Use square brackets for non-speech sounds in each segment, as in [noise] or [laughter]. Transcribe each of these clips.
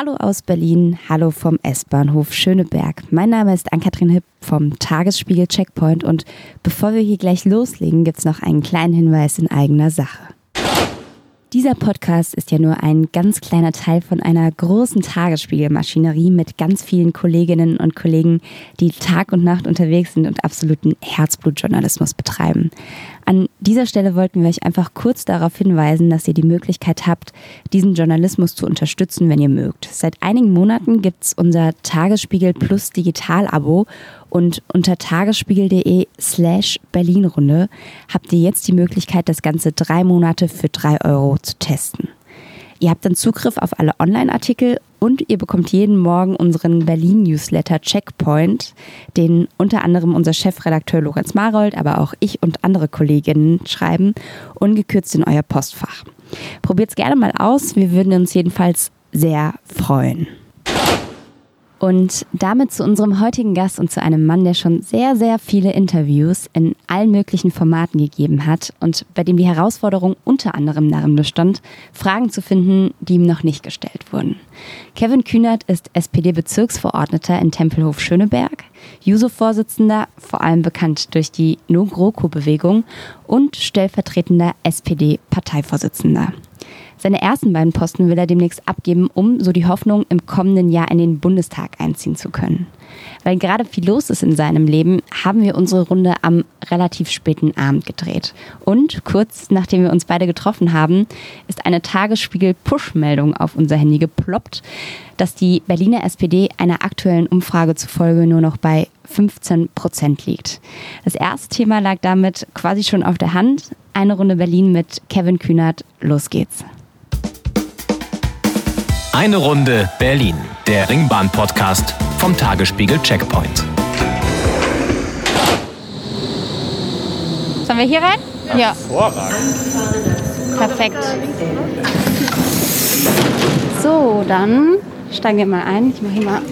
Hallo aus Berlin, hallo vom S-Bahnhof Schöneberg. Mein Name ist Ann-Kathrin Hipp vom Tagesspiegel Checkpoint und bevor wir hier gleich loslegen, gibt es noch einen kleinen Hinweis in eigener Sache. Dieser Podcast ist ja nur ein ganz kleiner Teil von einer großen Tagesspiegelmaschinerie mit ganz vielen Kolleginnen und Kollegen, die Tag und Nacht unterwegs sind und absoluten Herzblutjournalismus betreiben. An dieser Stelle wollten wir euch einfach kurz darauf hinweisen, dass ihr die Möglichkeit habt, diesen Journalismus zu unterstützen, wenn ihr mögt. Seit einigen Monaten gibt es unser Tagesspiegel Plus Digital-Abo und unter tagesspiegel.de slash Berlinrunde habt ihr jetzt die Möglichkeit, das Ganze drei Monate für drei Euro zu testen. Ihr habt dann Zugriff auf alle Online-Artikel und ihr bekommt jeden Morgen unseren Berlin-Newsletter Checkpoint, den unter anderem unser Chefredakteur Lorenz Marold, aber auch ich und andere Kolleginnen schreiben, ungekürzt in euer Postfach. Probiert es gerne mal aus, wir würden uns jedenfalls sehr freuen. Und damit zu unserem heutigen Gast und zu einem Mann, der schon sehr, sehr viele Interviews in allen möglichen Formaten gegeben hat und bei dem die Herausforderung unter anderem darin bestand, Fragen zu finden, die ihm noch nicht gestellt wurden. Kevin Kühnert ist SPD-Bezirksverordneter in Tempelhof-Schöneberg, Juso-Vorsitzender, vor allem bekannt durch die No-GroKo-Bewegung und stellvertretender SPD-Parteivorsitzender. Seine ersten beiden Posten will er demnächst abgeben, um so die Hoffnung, im kommenden Jahr in den Bundestag einziehen zu können. Weil gerade viel los ist in seinem Leben, haben wir unsere Runde am relativ späten Abend gedreht. Und kurz nachdem wir uns beide getroffen haben, ist eine Tagesspiegel-Push-Meldung auf unser Handy geploppt, dass die Berliner SPD einer aktuellen Umfrage zufolge nur noch bei 15 Prozent liegt. Das erste Thema lag damit quasi schon auf der Hand. Eine Runde Berlin mit Kevin Kühnert. Los geht's. Eine Runde Berlin, der Ringbahn-Podcast vom Tagesspiegel Checkpoint. Sollen wir hier rein? Ja. Hervorragend. Perfekt. So, dann steigen wir mal ein. Ich mache hier mal ab.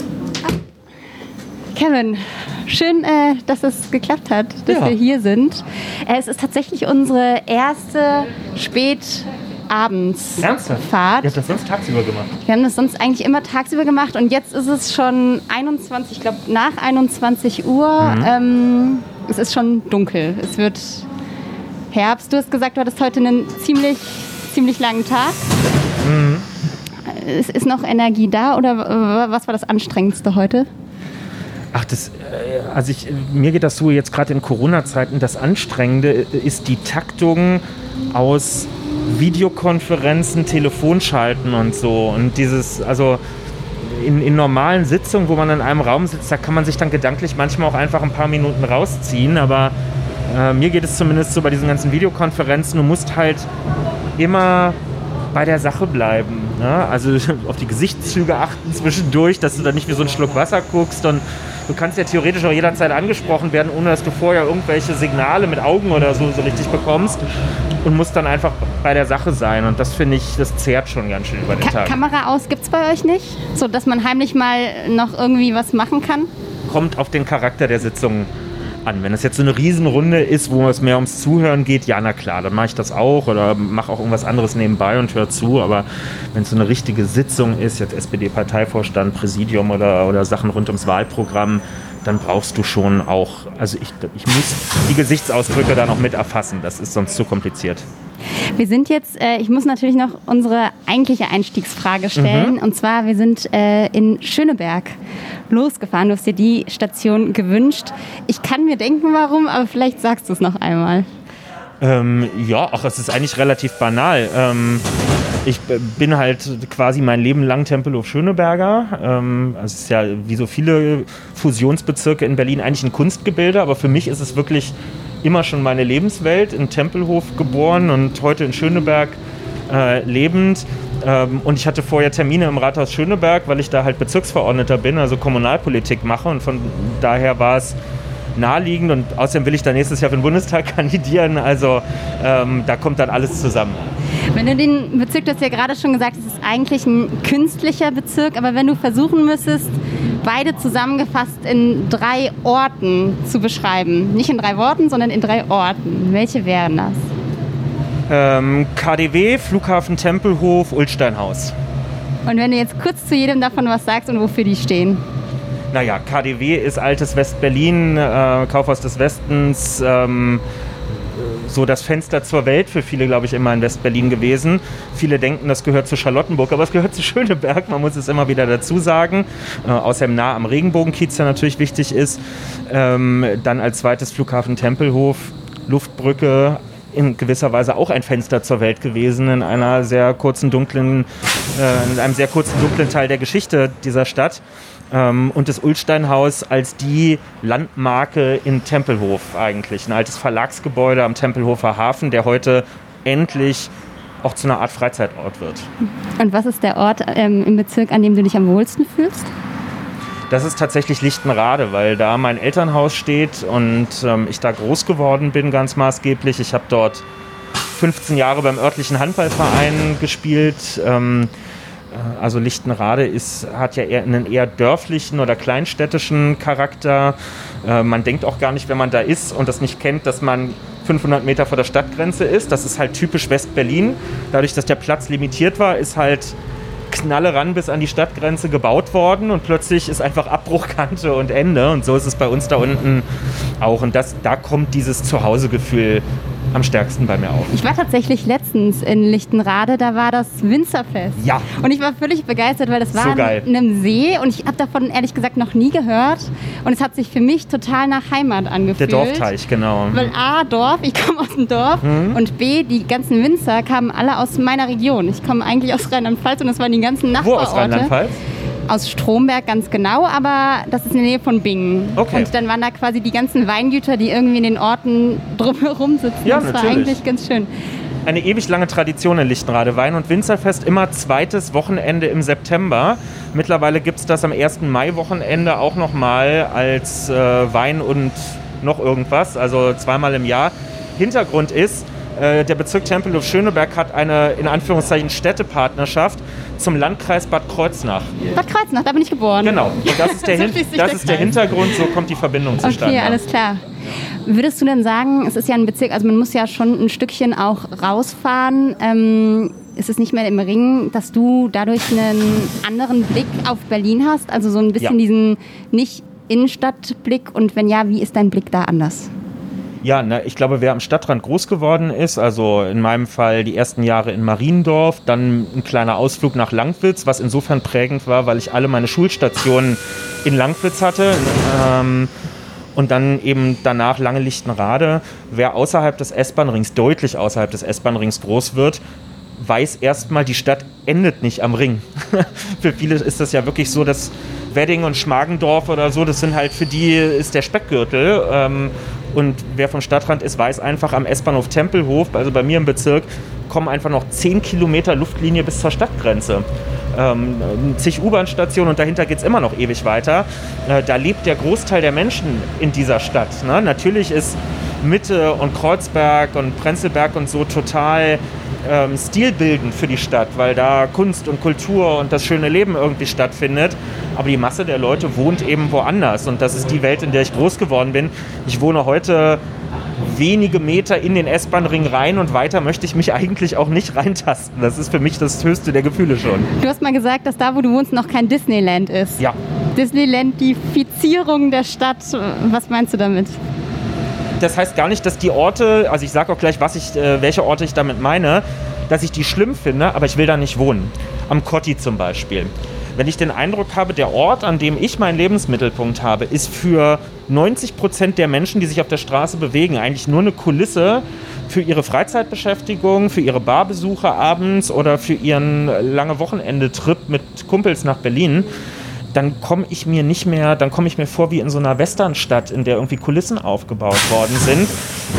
Kevin, schön, äh, dass es geklappt hat, dass Ja. wir hier sind. Äh, es ist tatsächlich unsere erste Spätabendsfahrt. Ihr habt das sonst tagsüber gemacht. Wir haben das sonst eigentlich immer tagsüber gemacht und jetzt ist es schon 21, ich glaube nach 21 Uhr. Ähm, es ist schon dunkel. Es wird Herbst. Du hast gesagt, du hattest heute einen ziemlich, ziemlich langen Tag. Ist, ist noch Energie da oder äh, was war das Anstrengendste heute? Ach, das, äh, also ich, mir geht das so jetzt gerade in Corona-Zeiten. Das Anstrengende ist die Taktung aus Videokonferenzen, Telefonschalten und so. Und dieses, also in, in normalen Sitzungen, wo man in einem Raum sitzt, da kann man sich dann gedanklich manchmal auch einfach ein paar Minuten rausziehen. Aber äh, mir geht es zumindest so bei diesen ganzen Videokonferenzen, du musst halt immer bei der Sache bleiben. Ne? Also [laughs] auf die Gesichtszüge achten zwischendurch, dass du dann nicht wie so ein Schluck Wasser guckst. Und du kannst ja theoretisch auch jederzeit angesprochen werden, ohne dass du vorher irgendwelche Signale mit Augen oder so, so richtig bekommst. Und musst dann einfach bei der Sache sein. Und das finde ich, das zehrt schon ganz schön über den Ka Tag. Kamera aus gibt es bei euch nicht? So, dass man heimlich mal noch irgendwie was machen kann? Kommt auf den Charakter der Sitzung an. Wenn es jetzt so eine Riesenrunde ist, wo es mehr ums Zuhören geht, ja, na klar, dann mache ich das auch oder mache auch irgendwas anderes nebenbei und höre zu. Aber wenn es so eine richtige Sitzung ist, jetzt SPD-Parteivorstand, Präsidium oder, oder Sachen rund ums Wahlprogramm, dann brauchst du schon auch, also ich, ich muss die Gesichtsausdrücke dann auch mit erfassen. Das ist sonst zu kompliziert. Wir sind jetzt, äh, ich muss natürlich noch unsere eigentliche Einstiegsfrage stellen. Und zwar, wir sind äh, in Schöneberg losgefahren. Du hast dir die Station gewünscht. Ich kann mir denken, warum, aber vielleicht sagst du es noch einmal. Ähm, ja, ach, es ist eigentlich relativ banal. Ähm, ich bin halt quasi mein Leben lang Tempelhof Schöneberger. Ähm, es ist ja wie so viele Fusionsbezirke in Berlin eigentlich ein Kunstgebilde, aber für mich ist es wirklich immer schon meine Lebenswelt. In Tempelhof geboren und heute in Schöneberg äh, lebend. Ähm, und ich hatte vorher Termine im Rathaus Schöneberg, weil ich da halt Bezirksverordneter bin, also Kommunalpolitik mache. Und von daher war es naheliegend und außerdem will ich dann nächstes Jahr für den Bundestag [laughs] kandidieren. Also ähm, da kommt dann alles zusammen. Wenn du den Bezirk, du hast ja gerade schon gesagt, es ist eigentlich ein künstlicher Bezirk, aber wenn du versuchen müsstest, beide zusammengefasst in drei Orten zu beschreiben, nicht in drei Worten, sondern in drei Orten, welche wären das? Ähm, KDW, Flughafen Tempelhof, Ulsteinhaus. Und wenn du jetzt kurz zu jedem davon was sagst und wofür die stehen. Naja, KDW ist altes West-Berlin, äh, Kaufhaus des Westens, ähm, so das Fenster zur Welt für viele, glaube ich, immer in West-Berlin gewesen. Viele denken, das gehört zu Charlottenburg, aber es gehört zu [laughs] Schöneberg, man muss es immer wieder dazu sagen. Äh, außerdem nah am Regenbogenkiez, der natürlich wichtig ist. Ähm, dann als zweites Flughafen Tempelhof, Luftbrücke, in gewisser Weise auch ein Fenster zur Welt gewesen, in einer sehr kurzen, dunklen, äh, in einem sehr kurzen, dunklen Teil der Geschichte dieser Stadt. Ähm, und das Ulsteinhaus als die Landmarke in Tempelhof eigentlich. Ein altes Verlagsgebäude am Tempelhofer Hafen, der heute endlich auch zu einer Art Freizeitort wird. Und was ist der Ort ähm, im Bezirk, an dem du dich am wohlsten fühlst? Das ist tatsächlich Lichtenrade, weil da mein Elternhaus steht und ähm, ich da groß geworden bin, ganz maßgeblich. Ich habe dort 15 Jahre beim örtlichen Handballverein gespielt. Ähm, äh, also Lichtenrade ist, hat ja eher einen eher dörflichen oder kleinstädtischen Charakter. Äh, man denkt auch gar nicht, wenn man da ist und das nicht kennt, dass man 500 Meter vor der Stadtgrenze ist. Das ist halt typisch West-Berlin. Dadurch, dass der Platz limitiert war, ist halt Knalle ran bis an die Stadtgrenze gebaut worden und plötzlich ist einfach Abbruchkante und Ende. Und so ist es bei uns da unten auch. Und das, da kommt dieses Zuhausegefühl am stärksten bei mir auf. Ich war tatsächlich letztens in Lichtenrade, da war das Winzerfest. Ja. Und ich war völlig begeistert, weil das war so geil. in einem See und ich habe davon ehrlich gesagt noch nie gehört. Und es hat sich für mich total nach Heimat angefühlt. Der Dorfteich, genau. Weil A, Dorf, ich komme aus dem Dorf mhm. und B, die ganzen Winzer kamen alle aus meiner Region. Ich komme eigentlich aus Rheinland-Pfalz und das waren die ganzen Nachbarorte. Wo aus Rheinland-Pfalz? Aus Stromberg ganz genau, aber das ist in der Nähe von Bingen. Okay. Und dann waren da quasi die ganzen Weingüter, die irgendwie in den Orten [laughs] drumherum sitzen. Ja, das natürlich. war eigentlich ganz schön. Eine ewig lange Tradition in Lichtenrade. Wein- und Winzerfest immer zweites Wochenende im September. Mittlerweile gibt es das am 1. Mai-Wochenende auch nochmal als äh, Wein und noch irgendwas, also zweimal im Jahr. Hintergrund ist, der Bezirk Tempelhof-Schöneberg hat eine in Anführungszeichen Städtepartnerschaft zum Landkreis Bad Kreuznach. Bad Kreuznach, da bin ich geboren. Genau, und das ist der, [laughs] Hin das ist der Hintergrund, so kommt die Verbindung zustande. Okay, alles klar. Würdest du denn sagen, es ist ja ein Bezirk, also man muss ja schon ein Stückchen auch rausfahren. Ähm, ist es nicht mehr im Ring, dass du dadurch einen anderen Blick auf Berlin hast? Also so ein bisschen ja. diesen nicht Innenstadtblick und wenn ja, wie ist dein Blick da anders? Ja, ne, ich glaube, wer am Stadtrand groß geworden ist, also in meinem Fall die ersten Jahre in Mariendorf, dann ein kleiner Ausflug nach Langwitz, was insofern prägend war, weil ich alle meine Schulstationen in Langwitz hatte. Ähm, und dann eben danach lange Lichtenrade. Wer außerhalb des S-Bahn-Rings, deutlich außerhalb des S-Bahn-Rings groß wird, weiß erstmal, die Stadt endet nicht am Ring. [laughs] für viele ist das ja wirklich so, dass Wedding und Schmargendorf oder so, das sind halt für die ist der Speckgürtel. Ähm, und wer vom Stadtrand ist, weiß einfach am S-Bahnhof Tempelhof, also bei mir im Bezirk, kommen einfach noch 10 Kilometer Luftlinie bis zur Stadtgrenze. Ähm, zig U-Bahn-Stationen und dahinter geht es immer noch ewig weiter. Äh, da lebt der Großteil der Menschen in dieser Stadt. Ne? Natürlich ist Mitte und Kreuzberg und Prenzlberg und so total ähm, stilbildend für die Stadt, weil da Kunst und Kultur und das schöne Leben irgendwie stattfindet. Aber die Masse der Leute wohnt eben woanders und das ist die Welt, in der ich groß geworden bin. Ich wohne heute wenige Meter in den S-Bahn-Ring rein und weiter möchte ich mich eigentlich auch nicht reintasten. Das ist für mich das höchste der Gefühle schon. Du hast mal gesagt, dass da, wo du wohnst, noch kein Disneyland ist. Ja. Disneyland-Fizierung der Stadt. Was meinst du damit? Das heißt gar nicht, dass die Orte, also ich sage auch gleich, was ich, äh, welche Orte ich damit meine, dass ich die schlimm finde, aber ich will da nicht wohnen. Am Kotti zum Beispiel. Wenn ich den Eindruck habe, der Ort, an dem ich meinen Lebensmittelpunkt habe, ist für 90 Prozent der Menschen, die sich auf der Straße bewegen, eigentlich nur eine Kulisse für ihre Freizeitbeschäftigung, für ihre Barbesuche abends oder für ihren lange Wochenende-Trip mit Kumpels nach Berlin dann komme ich mir nicht mehr, dann komme ich mir vor wie in so einer Westernstadt, in der irgendwie Kulissen aufgebaut worden sind,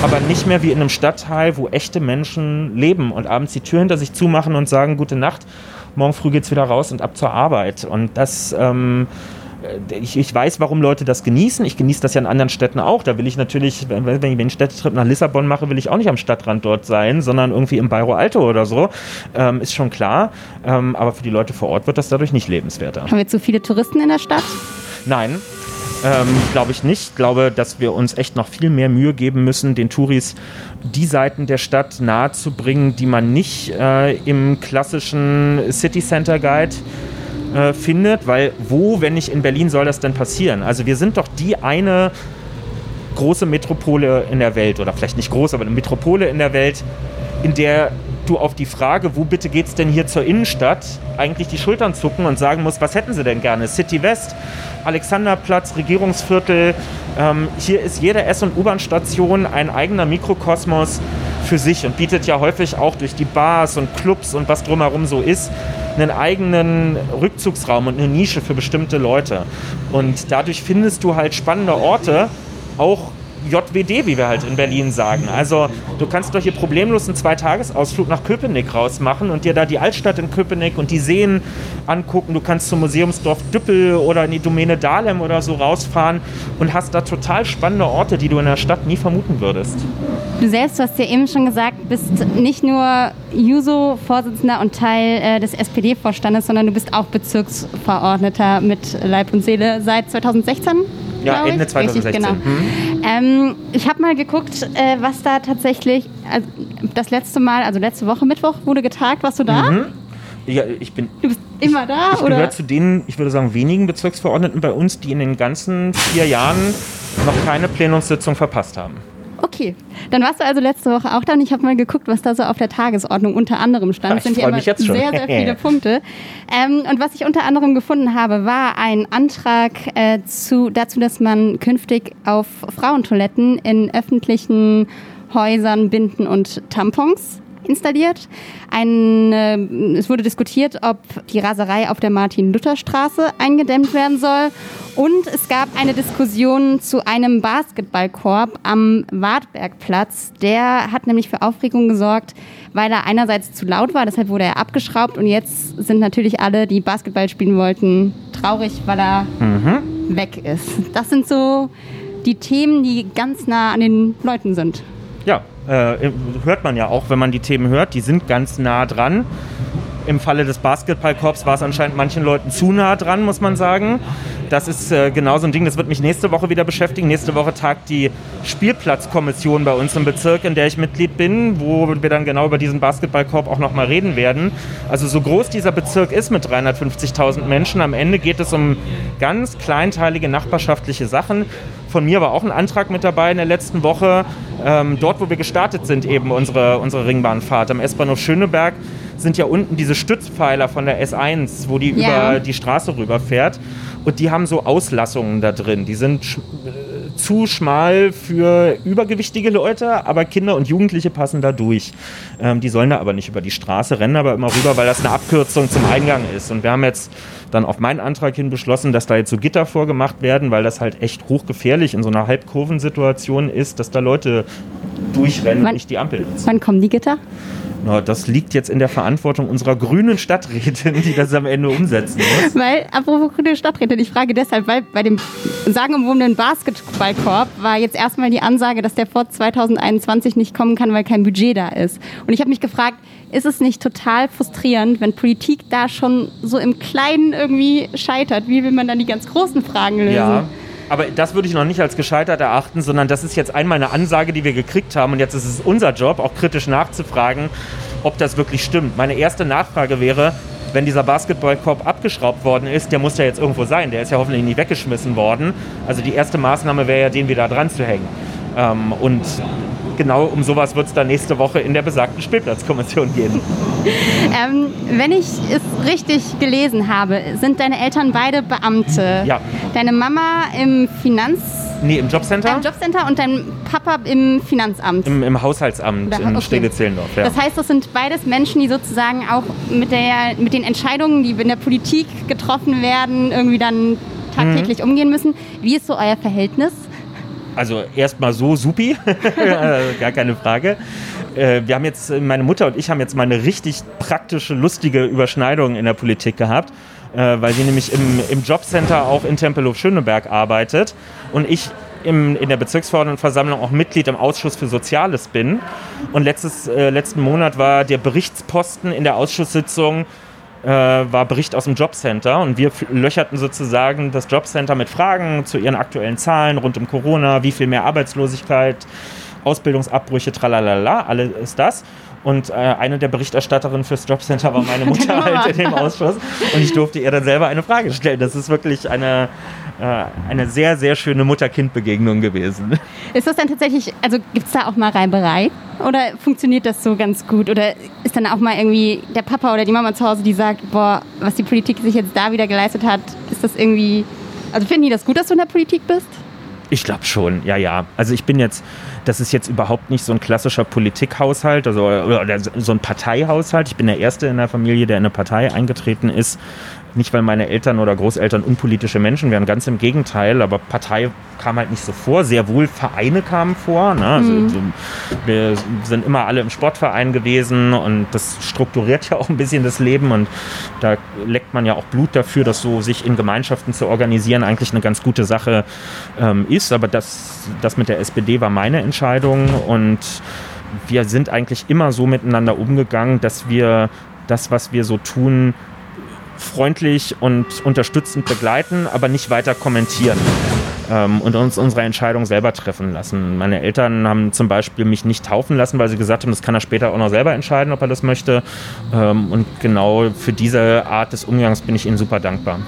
aber nicht mehr wie in einem Stadtteil, wo echte Menschen leben und abends die Tür hinter sich zumachen und sagen, gute Nacht, morgen früh geht's wieder raus und ab zur Arbeit. Und das ähm, äh, ich, ich, weiß, warum Leute das genießen. Ich genieße das ja in anderen Städten auch. Da will ich natürlich, wenn, wenn ich einen Städtetrip nach Lissabon mache, will ich auch nicht am Stadtrand dort sein, sondern irgendwie im Bairro Alto oder so. Ähm, ist schon klar. Ähm, aber für die Leute vor Ort wird das dadurch nicht lebenswerter. Haben wir zu viele Touristen in der Stadt? Nein, ähm, glaube ich nicht. Ich glaube, dass wir uns echt noch viel mehr Mühe geben müssen, den Touris die Seiten der Stadt nahezubringen, die man nicht äh, im klassischen City Center Guide äh, findet, weil wo, wenn nicht in Berlin, soll das denn passieren? Also wir sind doch die eine große Metropole in der Welt, oder vielleicht nicht groß, aber eine Metropole in der Welt, in der du auf die Frage, wo bitte geht es denn hier zur Innenstadt, eigentlich die Schultern zucken und sagen musst, was hätten sie denn gerne? City West, Alexanderplatz, Regierungsviertel. Ähm, hier ist jede S- und U-Bahn-Station ein eigener Mikrokosmos für sich und bietet ja häufig auch durch die Bars und Clubs und was drumherum so ist, einen eigenen Rückzugsraum und eine Nische für bestimmte Leute. Und dadurch findest du halt spannende Orte, auch JWD, wie wir halt in Berlin sagen. Also du kannst doch hier problemlos einen Zweitagesausflug nach Köpenick rausmachen und dir da die Altstadt in Köpenick und die Seen angucken. Du kannst zum Museumsdorf Düppel oder in die Domäne Dahlem oder so rausfahren und hast da total spannende Orte, die du in der Stadt nie vermuten würdest. Du selbst, hast ja eben schon gesagt, bist nicht nur Juso-Vorsitzender und Teil äh, des SPD-Vorstandes, sondern du bist auch Bezirksverordneter mit Leib und Seele seit 2016. Ja, Ende ich. 2016. Richtig, genau. Hm. Ähm, ich habe mal geguckt, äh, was da tatsächlich also das letzte Mal, also letzte Woche Mittwoch wurde getagt. Warst du da? Mhm. Ja, ich bin Du bist immer da, Ich oder? gehöre zu den, ich würde sagen, wenigen Bezirksverordneten bei uns, die in den ganzen vier Jahren noch keine Plenumssitzung verpasst haben. Okay, dann warst du also letzte Woche auch da und ich habe mal geguckt, was da so auf der Tagesordnung unter anderem stand. Es ich sind ja immer mich jetzt schon. sehr, sehr viele [laughs] Punkte. Ähm, und was ich unter anderem gefunden habe, war ein Antrag äh, zu, dazu, dass man künftig auf Frauentoiletten in öffentlichen Häusern Binden und Tampons installiert. Ein, äh, es wurde diskutiert, ob die Raserei auf der Martin-Luther-Straße eingedämmt werden soll. Und es gab eine Diskussion zu einem Basketballkorb am Wartbergplatz. Der hat nämlich für Aufregung gesorgt, weil er einerseits zu laut war, deshalb wurde er abgeschraubt. Und jetzt sind natürlich alle, die Basketball spielen wollten, traurig, weil er weg ist. Das sind so die Themen, die ganz nah an den Leuten sind. Äh, hört man ja auch, wenn man die Themen hört. Die sind ganz nah dran. Im Falle des Basketballkorps war es anscheinend manchen Leuten zu nah dran, muss man sagen. Das ist äh, genau so ein Ding, das wird mich nächste Woche wieder beschäftigen. Nächste Woche tagt die Spielplatzkommission bei uns im Bezirk, in der ich Mitglied bin, wo wir dann genau über diesen Basketballkorb auch nochmal reden werden. Also so groß dieser Bezirk ist mit 350.000 Menschen, am Ende geht es um ganz kleinteilige nachbarschaftliche Sachen. Von mir war auch ein Antrag mit dabei in der letzten Woche. Ähm, dort, wo wir gestartet sind, eben unsere, unsere Ringbahnfahrt am S-Bahnhof Schöneberg, sind ja unten diese Stützpfeiler von der S1, wo die Ja. über die Straße rüberfährt. Und die haben so Auslassungen da drin. Die sind sch äh, zu schmal für übergewichtige Leute, aber Kinder und Jugendliche passen da durch. Ähm, die sollen da aber nicht über die Straße, rennen aber immer rüber, weil das eine Abkürzung zum Eingang ist. Und wir haben jetzt dann auf meinen Antrag hin beschlossen, dass da jetzt so Gitter vorgemacht werden, weil das halt echt hochgefährlich in so einer Halbkurvensituation ist, dass da Leute durchrennen Wann- und nicht die Ampel nutzen. Wann kommen die Gitter? Na, das liegt jetzt in der Verantwortung unserer grünen Stadträtin, die das am Ende umsetzen muss. Weil, apropos grüne Stadträtin, ich frage deshalb, weil bei dem sagenumwobenen Basketballkorb war jetzt erstmal die Ansage, dass der vor 2021 nicht kommen kann, weil kein Budget da ist. Und ich habe mich gefragt, ist es nicht total frustrierend, wenn Politik da schon so im Kleinen irgendwie scheitert? Wie will man dann die ganz großen Fragen lösen? Ja. Aber das würde ich noch nicht als gescheitert erachten, sondern das ist jetzt einmal eine Ansage, die wir gekriegt haben. Und jetzt ist es unser Job, auch kritisch nachzufragen, ob das wirklich stimmt. Meine erste Nachfrage wäre, wenn dieser Basketballkorb abgeschraubt worden ist, der muss ja jetzt irgendwo sein. Der ist ja hoffentlich nicht weggeschmissen worden. Also die erste Maßnahme wäre ja, den wieder dran zu hängen. Ähm, und genau um sowas wird es dann nächste Woche in der besagten Spielplatzkommission gehen. [laughs] Ähm, wenn ich es richtig gelesen habe, sind deine Eltern beide Beamte. Ja. Deine Mama im Finanz Nee, im Jobcenter? im Jobcenter und dein Papa im Finanzamt. Im, im Haushaltsamt Oder- in okay. Steglitz-Zehlendorf. Ja. Das heißt, das sind beides Menschen, die sozusagen auch mit, der, mit den Entscheidungen, die in der Politik getroffen werden, irgendwie dann tagtäglich Mhm. umgehen müssen. Wie ist so euer Verhältnis? Also erstmal so supi, [laughs] Äh, gar keine Frage. Äh, Wir haben jetzt, meine Mutter und ich haben jetzt mal eine richtig praktische, lustige Überschneidung in der Politik gehabt, äh, weil sie nämlich im, im Jobcenter auch in Tempelhof Schöneberg arbeitet und ich im, in der Bezirksverordnetenversammlung auch Mitglied im Ausschuss für Soziales bin. Und letztes, äh, letzten Monat war der Berichtsposten in der Ausschusssitzung äh, war Bericht aus dem Jobcenter und wir löcherten sozusagen das Jobcenter mit Fragen zu ihren aktuellen Zahlen rund um Corona, wie viel mehr Arbeitslosigkeit, Ausbildungsabbrüche, tralalala, alles das. Und äh, eine der Berichterstatterinnen fürs Jobcenter war meine [laughs] Mutter halt in dem Ausschuss. Und ich durfte ihr dann selber eine Frage stellen. Das ist wirklich eine, eine sehr, sehr schöne Mutter-Kind-Begegnung gewesen. Ist das dann tatsächlich, also gibt es da auch mal Reiberei? Oder funktioniert das so ganz gut? Oder ist dann auch mal irgendwie der Papa oder die Mama zu Hause, die sagt, boah, was die Politik sich jetzt da wieder geleistet hat, ist das irgendwie, also finden die das gut, dass du in der Politik bist? Ich glaube schon, ja, ja. Also ich bin jetzt, das ist jetzt überhaupt nicht so ein klassischer Politikhaushalt, also oder so ein Parteihaushalt. Ich bin der Erste in der Familie, der in eine Partei eingetreten ist. Nicht, weil meine Eltern oder Großeltern unpolitische Menschen wären, ganz im Gegenteil, aber Partei kam halt nicht so vor. Sehr wohl Vereine kamen vor. Ne? Also, mhm. wir sind immer alle im Sportverein gewesen und das strukturiert ja auch ein bisschen das Leben und da leckt man ja auch Blut dafür, dass so sich in Gemeinschaften zu organisieren eigentlich eine ganz gute Sache ähm, ist. Aber das, das mit der SPD war meine Entscheidung und wir sind eigentlich immer so miteinander umgegangen, dass wir das, was wir so tun, freundlich und unterstützend begleiten, aber nicht weiter kommentieren ähm, und uns unsere Entscheidung selber treffen lassen. Meine Eltern haben zum Beispiel mich nicht taufen lassen, weil sie gesagt haben, das kann er später auch noch selber entscheiden, ob er das möchte. Ähm, und genau für diese Art des Umgangs bin ich ihnen super dankbar.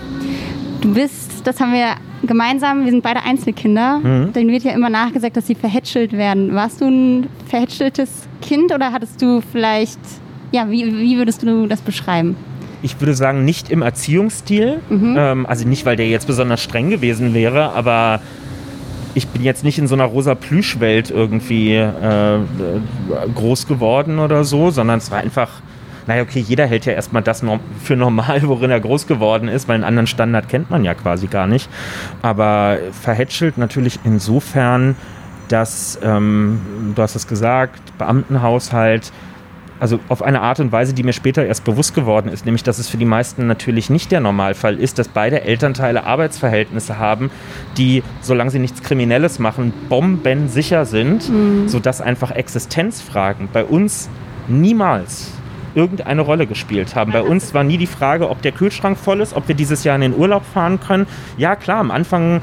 Du bist, das haben wir gemeinsam, wir sind beide Einzelkinder. Mhm. Denen wird ja immer nachgesagt, dass sie verhätschelt werden. Warst du ein verhätscheltes Kind oder hattest du vielleicht, ja, wie, wie würdest du das beschreiben? Ich würde sagen, nicht im Erziehungsstil. Mhm. Ähm, also nicht, weil der jetzt besonders streng gewesen wäre, aber ich bin jetzt nicht in so einer rosa Plüschwelt irgendwie äh, groß geworden oder so, sondern es war einfach, naja, okay, jeder hält ja erstmal das für normal, [laughs] worin er groß geworden ist, weil einen anderen Standard kennt man ja quasi gar nicht. Aber verhätschelt natürlich insofern, dass, ähm, du hast es gesagt, Beamtenhaushalt, also auf eine Art und Weise, die mir später erst bewusst geworden ist, nämlich dass es für die meisten natürlich nicht der Normalfall ist, dass beide Elternteile Arbeitsverhältnisse haben, die, solange sie nichts Kriminelles machen, bombensicher sind, mhm. sodass einfach Existenzfragen bei uns niemals irgendeine Rolle gespielt haben. Bei uns war nie die Frage, ob der Kühlschrank voll ist, ob wir dieses Jahr in den Urlaub fahren können. Ja, klar, am Anfang,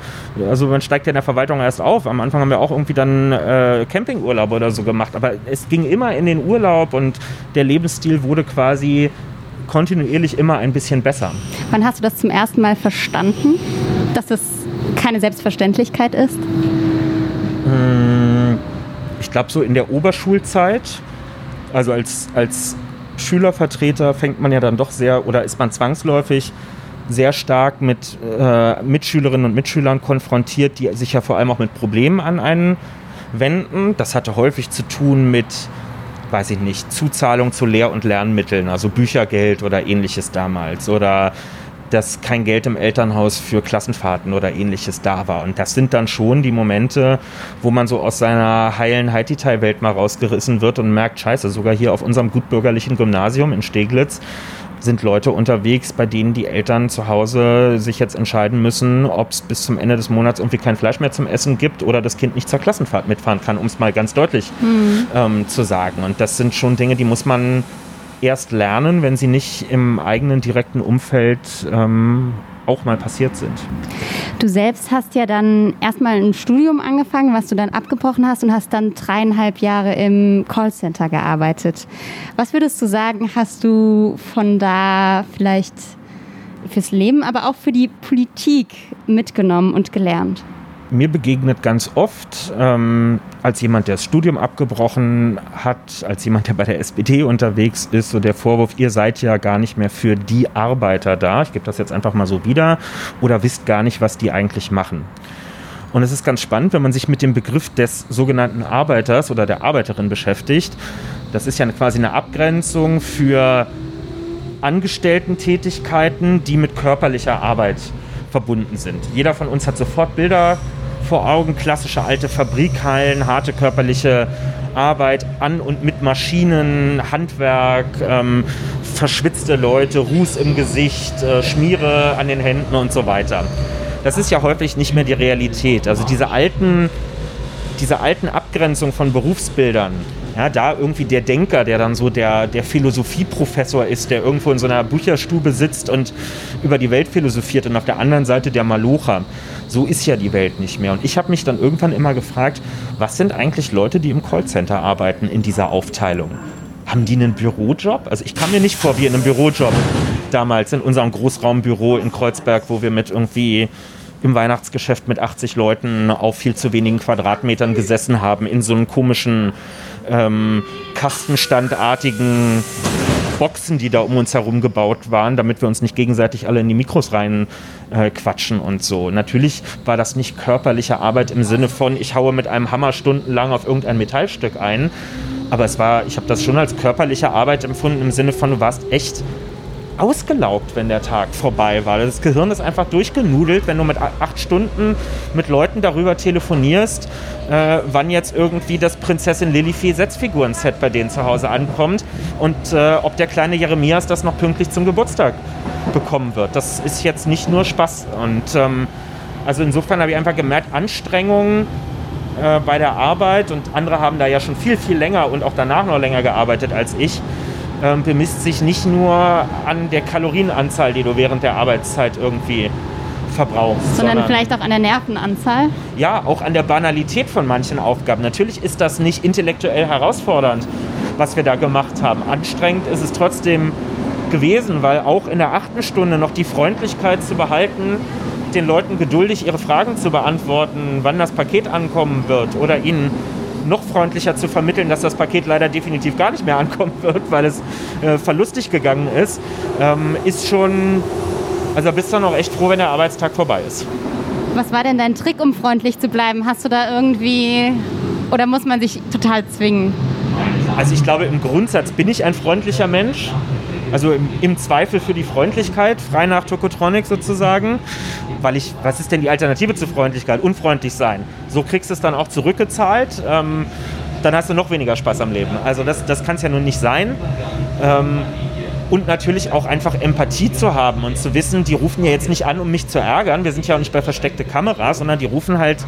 also man steigt ja in der Verwaltung erst auf. Am Anfang haben wir auch irgendwie dann äh, Campingurlaub oder so gemacht. Aber es ging immer in den Urlaub und der Lebensstil wurde quasi kontinuierlich immer ein bisschen besser. Wann hast du das zum ersten Mal verstanden, dass das keine Selbstverständlichkeit ist? Hm, ich glaube, so in der Oberschulzeit, also als, als Schülervertreter fängt man ja dann doch sehr oder ist man zwangsläufig sehr stark mit äh, Mitschülerinnen und Mitschülern konfrontiert, die sich ja vor allem auch mit Problemen an einen wenden. Das hatte häufig zu tun mit, weiß ich nicht, Zuzahlung zu Lehr- und Lernmitteln, also Büchergeld oder ähnliches damals oder dass kein Geld im Elternhaus für Klassenfahrten oder ähnliches da war. Und das sind dann schon die Momente, wo man so aus seiner heilen Haiti-Welt mal rausgerissen wird und merkt, scheiße, sogar hier auf unserem gutbürgerlichen Gymnasium in Steglitz sind Leute unterwegs, bei denen die Eltern zu Hause sich jetzt entscheiden müssen, ob es bis zum Ende des Monats irgendwie kein Fleisch mehr zum Essen gibt oder das Kind nicht zur Klassenfahrt mitfahren kann, um es mal ganz deutlich mhm. ähm, zu sagen. Und das sind schon Dinge, die muss man erst lernen, wenn sie nicht im eigenen direkten Umfeld ähm, auch mal passiert sind. Du selbst hast ja dann erstmal ein Studium angefangen, was du dann abgebrochen hast und hast dann dreieinhalb Jahre im Callcenter gearbeitet. Was würdest du sagen, hast du von da vielleicht fürs Leben, aber auch für die Politik mitgenommen und gelernt? Mir begegnet ganz oft, ähm, als jemand, der das Studium abgebrochen hat, als jemand, der bei der SPD unterwegs ist, so der Vorwurf, ihr seid ja gar nicht mehr für die Arbeiter da. Ich gebe das jetzt einfach mal so wieder. Oder wisst gar nicht, was die eigentlich machen. Und es ist ganz spannend, wenn man sich mit dem Begriff des sogenannten Arbeiters oder der Arbeiterin beschäftigt. Das ist ja quasi eine Abgrenzung für Angestellten-Tätigkeiten, die mit körperlicher Arbeit verbunden sind. Jeder von uns hat sofort Bilder vor Augen, klassische alte Fabrikhallen, harte körperliche Arbeit an und mit Maschinen, Handwerk, ähm, verschwitzte Leute, Ruß im Gesicht, äh, Schmiere an den Händen und so weiter. Das ist ja häufig nicht mehr die Realität. Also diese alten, diese alten Abgrenzungen von Berufsbildern, ja, da irgendwie der Denker, der dann so der, der Philosophieprofessor ist, der irgendwo in so einer Bücherstube sitzt und über die Welt philosophiert und auf der anderen Seite der Malocher. So ist ja die Welt nicht mehr. Und ich habe mich dann irgendwann immer gefragt, was sind eigentlich Leute, die im Callcenter arbeiten in dieser Aufteilung? haben die einen Bürojob? Also ich kam mir nicht vor wie in einem Bürojob damals in unserem Großraumbüro in Kreuzberg, wo wir mit irgendwie im Weihnachtsgeschäft mit 80 Leuten auf viel zu wenigen Quadratmetern gesessen haben, in so einem komischen ähm, Kastenstandartigen Boxen, die da um uns herum gebaut waren, damit wir uns nicht gegenseitig alle in die Mikros rein äh, quatschen und so. Natürlich war das nicht körperliche Arbeit im Sinne von, ich haue mit einem Hammer stundenlang auf irgendein Metallstück ein. Aber es war, ich habe das schon als körperliche Arbeit empfunden im Sinne von, du warst echt ausgelaugt, wenn der Tag vorbei war. Das Gehirn ist einfach durchgenudelt, wenn du mit acht Stunden mit Leuten darüber telefonierst, äh, wann jetzt irgendwie das Prinzessin Lilifee Setzfiguren-Set bei denen zu Hause ankommt und äh, ob der kleine Jeremias das noch pünktlich zum Geburtstag bekommen wird. Das ist jetzt nicht nur Spaß. Und ähm, also insofern habe ich einfach gemerkt, Anstrengungen äh, bei der Arbeit und andere haben da ja schon viel, viel länger und auch danach noch länger gearbeitet als ich ähm, bemisst sich nicht nur an der Kalorienanzahl, die du während der Arbeitszeit irgendwie verbrauchst. Sondern, sondern, vielleicht auch an der Nervenanzahl? Ja, auch an der Banalität von manchen Aufgaben. Natürlich ist das nicht intellektuell herausfordernd, was wir da gemacht haben. Anstrengend ist es trotzdem gewesen, weil auch in der achten Stunde noch die Freundlichkeit zu behalten, den Leuten geduldig ihre Fragen zu beantworten, wann das Paket ankommen wird oder ihnen noch freundlicher zu vermitteln, dass das Paket leider definitiv gar nicht mehr ankommen wird, weil es äh, verlustig gegangen ist, ähm, ist schon, also bist du noch echt froh, wenn der Arbeitstag vorbei ist. Was war denn dein Trick, um freundlich zu bleiben? Hast du da irgendwie, oder muss man sich total zwingen? Also ich glaube, im Grundsatz bin ich ein freundlicher Mensch. Also im, im, Zweifel für die Freundlichkeit, frei nach Tokotronic sozusagen. Weil ich, was ist denn die Alternative zu Freundlichkeit? Unfreundlich sein. So kriegst du es dann auch zurückgezahlt. Ähm, dann hast du noch weniger Spaß am Leben. Also das, das kann es ja nun nicht sein. Ähm, und natürlich auch einfach Empathie zu haben und zu wissen, die rufen ja jetzt nicht an, um mich zu ärgern. Wir sind ja auch nicht bei versteckte Kamera, sondern die rufen halt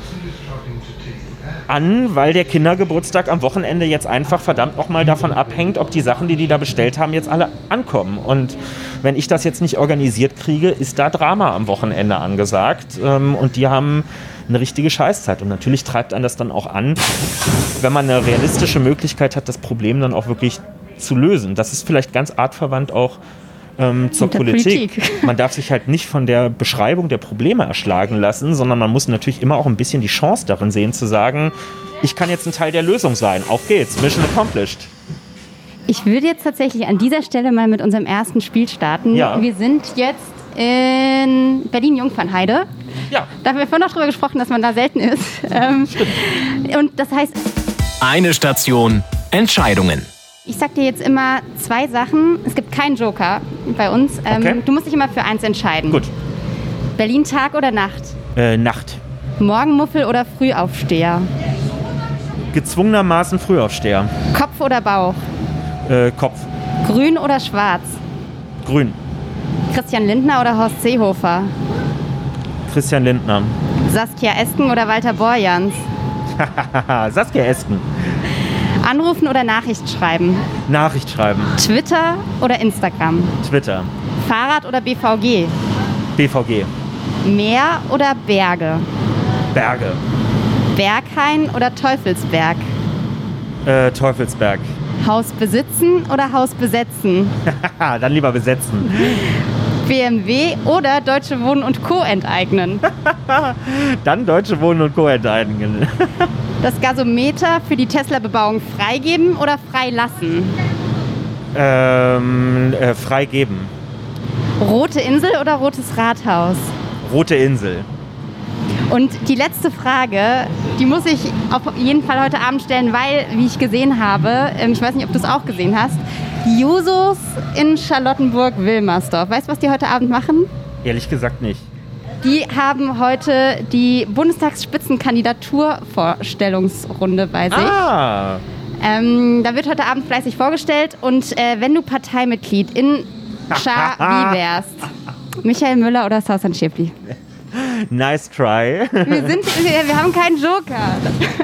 an, weil der Kindergeburtstag am Wochenende jetzt einfach verdammt nochmal davon abhängt, ob die Sachen, die die da bestellt haben, jetzt alle ankommen. Und wenn ich das jetzt nicht organisiert kriege, ist da Drama am Wochenende angesagt. Ähm, und die haben eine richtige Scheißzeit. Und natürlich treibt einen das dann auch an, wenn man eine realistische Möglichkeit hat, das Problem dann auch wirklich zu lösen. Das ist vielleicht ganz artverwandt auch ähm, zur Politik. Politik. [laughs] Man darf sich halt nicht von der Beschreibung der Probleme erschlagen lassen, sondern man muss natürlich immer auch ein bisschen die Chance darin sehen, zu sagen, ich kann jetzt ein Teil der Lösung sein. Auf geht's, Mission accomplished. Ich würde jetzt tatsächlich an dieser Stelle mal mit unserem ersten Spiel starten. Ja. Wir sind jetzt in Berlin-Jungfernheide. Ja. Da haben wir vorhin noch drüber gesprochen, dass man da selten ist. Ähm, und das heißt. Eine Station, Entscheidungen. Ich sag dir jetzt immer zwei Sachen. Es gibt keinen Joker bei uns. Ähm, okay. Du musst dich immer für eins entscheiden. Gut. Berlin Tag oder Nacht? Äh, Nacht. Morgenmuffel oder Frühaufsteher? Gezwungenermaßen Frühaufsteher. Kopf oder Bauch? Äh, Kopf. Grün oder schwarz? Grün. Christian Lindner oder Horst Seehofer? Christian Lindner. Saskia Esken oder Walter Borjans? [laughs] Saskia Esken. Anrufen oder Nachricht schreiben? Nachricht schreiben. Twitter oder Instagram? Twitter. Fahrrad oder BVG? BVG. Meer oder Berge? Berge. Berghain oder Teufelsberg? Äh, Teufelsberg. Haus besitzen oder Haus besetzen? [laughs] Dann lieber besetzen. [laughs] BMW oder Deutsche Wohnen und Co. enteignen? [laughs] Dann Deutsche Wohnen und Co. enteignen. [laughs] das Gasometer für die Tesla-Bebauung freigeben oder freilassen? Ähm, äh, freigeben. Rote Insel oder Rotes Rathaus? Rote Insel. Und die letzte Frage, die muss ich auf jeden Fall heute Abend stellen, weil, wie ich gesehen habe, ähm, ich weiß nicht, ob du es auch gesehen hast, Jusos in Charlottenburg-Wilmersdorf. Weißt du, was die heute Abend machen? Ehrlich gesagt nicht. Die haben heute die Bundestagsspitzenkandidaturvorstellungsrunde bei sich. Ah. Ähm, da wird heute Abend fleißig vorgestellt und äh, wenn du Parteimitglied in Char [laughs] wie wärst, Michael Müller oder Sausan Schäfli? [laughs] Nice try. [laughs] Wir, sind, wir, wir haben keinen Joker.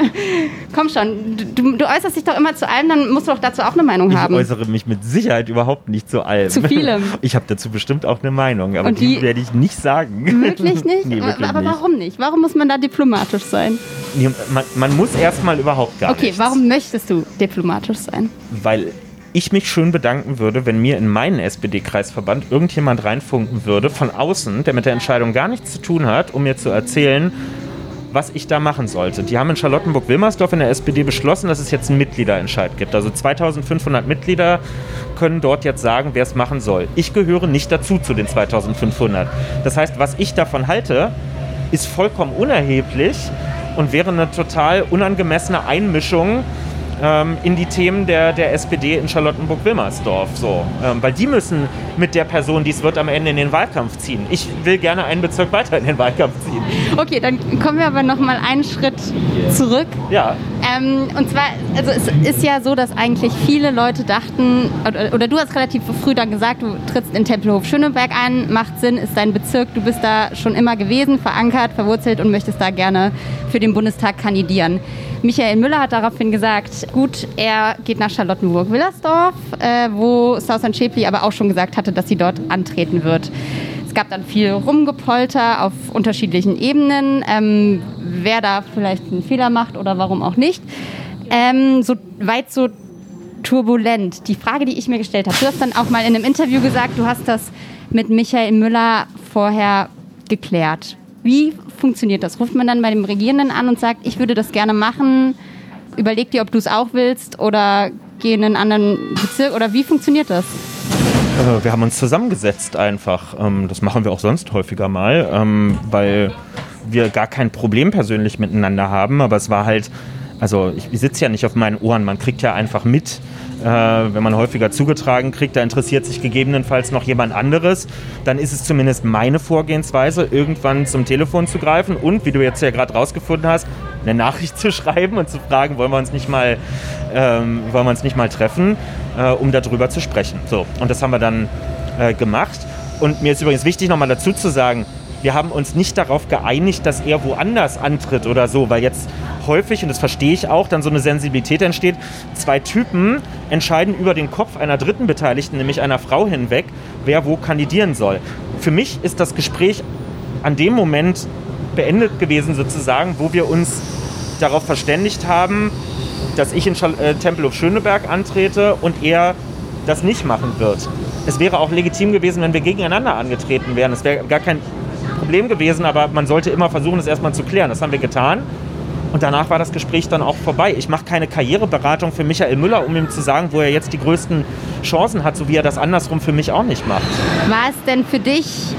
[laughs] Komm schon, du, du, äußerst dich doch immer zu allem, dann musst du doch dazu auch eine Meinung ich haben. Ich äußere mich mit Sicherheit überhaupt nicht zu allem. Zu vielem. Ich habe dazu bestimmt auch eine Meinung, aber die, die werde ich nicht sagen. Wirklich nicht? nee, wirklich aber warum nicht? Warum muss man da diplomatisch sein? Nee, man, man, muss erstmal überhaupt gar Okay, nichts. warum möchtest du diplomatisch sein? Weil ich mich schön bedanken würde, wenn mir in meinen SPD-Kreisverband irgendjemand reinfunken würde von außen, der mit der Entscheidung gar nichts zu tun hat, um mir zu erzählen, was ich da machen sollte. Die haben in Charlottenburg-Wilmersdorf in der SPD beschlossen, dass es jetzt einen Mitgliederentscheid gibt. Also 2500 Mitglieder können dort jetzt sagen, wer es machen soll. Ich gehöre nicht dazu zu den 2500. Das heißt, was ich davon halte, ist vollkommen unerheblich und wäre eine total unangemessene Einmischung ähm, in die Themen der, der SPD in Charlottenburg-Wilmersdorf. So. Ähm, weil die müssen mit der Person, die es wird, am Ende in den Wahlkampf ziehen. Ich will gerne einen Bezirk weiter in den Wahlkampf ziehen. Okay, dann kommen wir aber noch mal einen Schritt zurück. Ja. Ähm, und zwar, also es ist ja so, dass eigentlich viele Leute dachten, oder, oder, du hast relativ früh dann gesagt, du trittst in Tempelhof Schöneberg ein, macht Sinn, ist dein Bezirk, du bist da schon immer gewesen, verankert, verwurzelt und möchtest da gerne für den Bundestag kandidieren. Michael Müller hat daraufhin gesagt, gut, er geht nach Charlottenburg-Willersdorf, äh, wo Southern Shapley aber auch schon gesagt hatte, dass sie dort antreten wird. Es gab dann viel Rumgepolter auf unterschiedlichen Ebenen, ähm, wer da vielleicht einen Fehler macht oder warum auch nicht. Ähm, so weit so turbulent. Die Frage, die ich mir gestellt habe, du hast dann auch mal in einem Interview gesagt, du hast das mit Michael Müller vorher geklärt. Wie funktioniert das? Ruft man dann bei dem Regierenden an und sagt, ich würde das gerne machen, überleg dir, ob du es auch willst oder geh in einen anderen Bezirk oder wie funktioniert das? Äh, wir haben uns zusammengesetzt einfach. Ähm, das machen wir auch sonst häufiger mal, ähm, weil wir gar kein Problem persönlich miteinander haben, aber es war halt, also ich sitze ja nicht auf meinen Ohren, man kriegt ja einfach mit, äh, wenn man häufiger zugetragen kriegt, da interessiert sich gegebenenfalls noch jemand anderes, dann ist es zumindest meine Vorgehensweise, irgendwann zum Telefon zu greifen und, wie du jetzt ja gerade rausgefunden hast, eine Nachricht [laughs] zu schreiben und zu fragen, wollen wir uns nicht mal, ähm, wollen wir uns nicht mal treffen, äh, um darüber zu sprechen. So, und das haben wir dann äh, gemacht. Und mir ist übrigens wichtig, nochmal dazu zu sagen, wir haben uns nicht darauf geeinigt, dass er woanders antritt oder so, weil jetzt häufig, und das verstehe ich auch, dann so eine Sensibilität entsteht. Zwei Typen entscheiden über den Kopf einer dritten Beteiligten, nämlich einer Frau hinweg, wer wo kandidieren soll. Für mich ist das Gespräch an dem Moment beendet gewesen, sozusagen, wo wir uns darauf verständigt haben, dass ich in äh, Tempelhof Schöneberg antrete und er das nicht machen wird. Es wäre auch legitim gewesen, wenn wir gegeneinander angetreten wären. Es wäre gar kein Problem gewesen, aber man sollte immer versuchen, es erstmal zu klären. Das haben wir getan. Und danach war das Gespräch dann auch vorbei. Ich mache keine Karriereberatung für Michael Müller, um ihm zu sagen, wo er jetzt die größten Chancen hat, so wie er das andersrum für mich auch nicht macht. War es denn für dich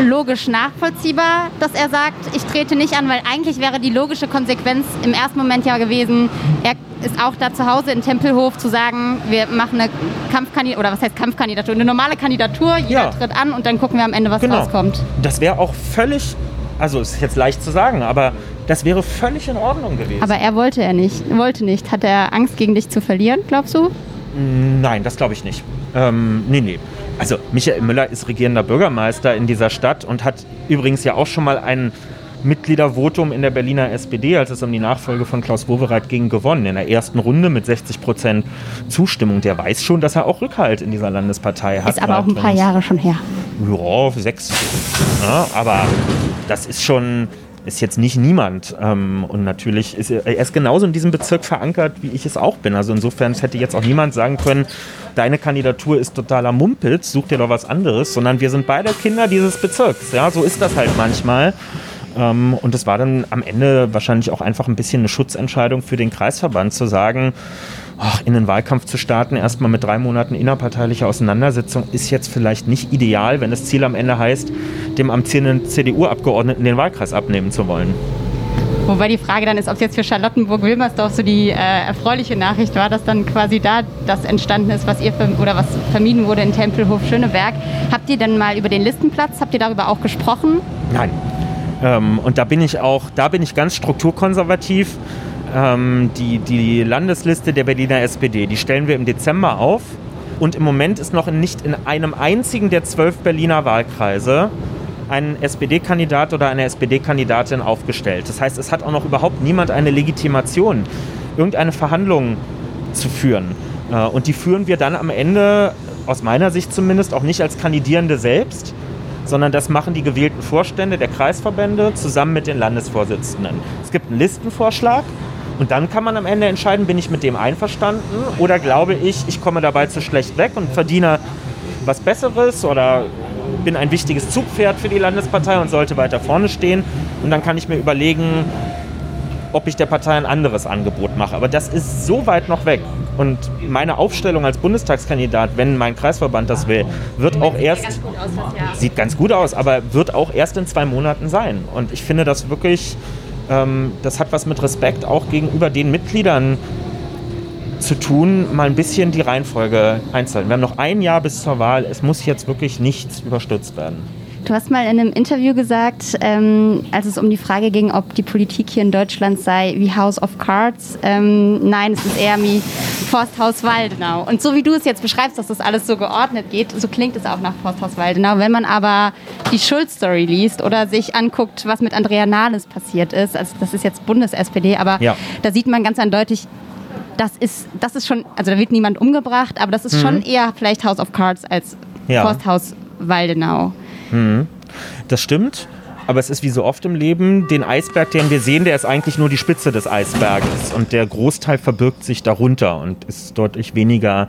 logisch nachvollziehbar, dass er sagt, ich trete nicht an, weil eigentlich wäre die logische Konsequenz im ersten Moment ja gewesen, er ist auch da zu Hause in Tempelhof zu sagen, wir machen eine Kampfkandidatur, oder was heißt Kampfkandidatur, eine normale Kandidatur, jeder ja. tritt an und dann gucken wir am Ende, was genau. rauskommt. Das wäre auch völlig, also ist jetzt leicht zu sagen, aber das wäre völlig in Ordnung gewesen. Aber er wollte er nicht, wollte nicht. Hat er Angst, gegen dich zu verlieren, glaubst du? Nein, das glaube ich nicht. Ähm, nee, nee. Also Michael Müller ist regierender Bürgermeister in dieser Stadt und hat übrigens ja auch schon mal ein Mitgliedervotum in der Berliner SPD, als es um die Nachfolge von Klaus Wowereit ging, gewonnen. In der ersten Runde mit 60 Prozent Zustimmung. Der weiß schon, dass er auch Rückhalt in dieser Landespartei hat. Ist aber auch ein paar Jahre schon her. Ja, sechs. Ja, aber das ist schon, ist jetzt nicht niemand. Ähm, und natürlich ist er, ist genauso in diesem Bezirk verankert, wie ich es auch bin. Also insofern hätte jetzt auch niemand sagen können, deine Kandidatur ist totaler Mumpitz, such dir doch was anderes, sondern wir sind beide Kinder dieses Bezirks. Ja, so ist das halt manchmal. Ähm, und es war dann am Ende wahrscheinlich auch einfach ein bisschen eine Schutzentscheidung für den Kreisverband zu sagen, ach, in den Wahlkampf zu starten, erstmal mit drei Monaten innerparteilicher Auseinandersetzung, ist jetzt vielleicht nicht ideal, wenn das Ziel am Ende heißt, dem amtierenden CDU-Abgeordneten den Wahlkreis abnehmen zu wollen. Wobei die Frage dann ist, ob es jetzt für Charlottenburg-Wilmersdorf so die äh, erfreuliche Nachricht war, dass dann quasi da das entstanden ist, was ihr oder was vermieden wurde in Tempelhof Schöneberg. Habt ihr denn mal über den Listenplatz, habt ihr darüber auch gesprochen? Nein. Ähm, und da bin ich auch, da bin ich ganz strukturkonservativ. Ähm, die, die Landesliste der Berliner SPD, die stellen wir im Dezember auf. Und im Moment ist noch nicht in einem einzigen der zwölf Berliner Wahlkreise ein SPD-Kandidat oder eine SPD-Kandidatin aufgestellt. Das heißt, es hat auch noch überhaupt niemand eine Legitimation, irgendeine Verhandlung zu führen. Äh, und die führen wir dann am Ende, aus meiner Sicht zumindest, auch nicht als Kandidierende selbst, sondern das machen die gewählten Vorstände der Kreisverbände zusammen mit den Landesvorsitzenden. Es gibt einen Listenvorschlag Und dann kann man am Ende entscheiden, bin ich mit dem einverstanden oder glaube ich, ich komme dabei zu schlecht weg und verdiene was Besseres oder bin ein wichtiges Zugpferd für die Landespartei und sollte weiter vorne stehen. Und dann kann ich mir überlegen, ob ich der Partei ein anderes Angebot mache. Aber das ist so weit noch weg. Und meine Aufstellung als Bundestagskandidat, wenn mein Kreisverband das will, wird auch erst. Ganz aus, sieht ganz gut aus, aber wird auch erst in zwei Monaten sein. Und ich finde das wirklich, ähm, das hat was mit Respekt auch gegenüber den Mitgliedern zu tun, mal ein bisschen die Reihenfolge einzuhalten. Wir haben noch ein Jahr bis zur Wahl. Es muss jetzt wirklich nichts überstürzt werden. Du hast mal in einem Interview gesagt, ähm, als es um die Frage ging, ob die Politik hier in Deutschland sei wie House of Cards. Ähm, nein, es ist eher wie Forsthaus Waldenau. Und so wie du es jetzt beschreibst, dass das alles so geordnet geht, so klingt es auch nach Forsthaus Waldenau. Wenn man aber die Schulz-Story liest oder sich anguckt, was mit Andrea Nahles passiert ist, also das ist jetzt Bundes-SPD, aber ja. da sieht man ganz eindeutig, das ist, das ist schon, also da wird niemand umgebracht, aber das ist mhm. schon eher vielleicht House of Cards als ja. Forsthaus Waldenau. Mhm. Das stimmt. Aber es ist wie so oft im Leben, den Eisberg, den wir sehen, der ist eigentlich nur die Spitze des Eisberges. Und der Großteil verbirgt sich darunter und ist deutlich weniger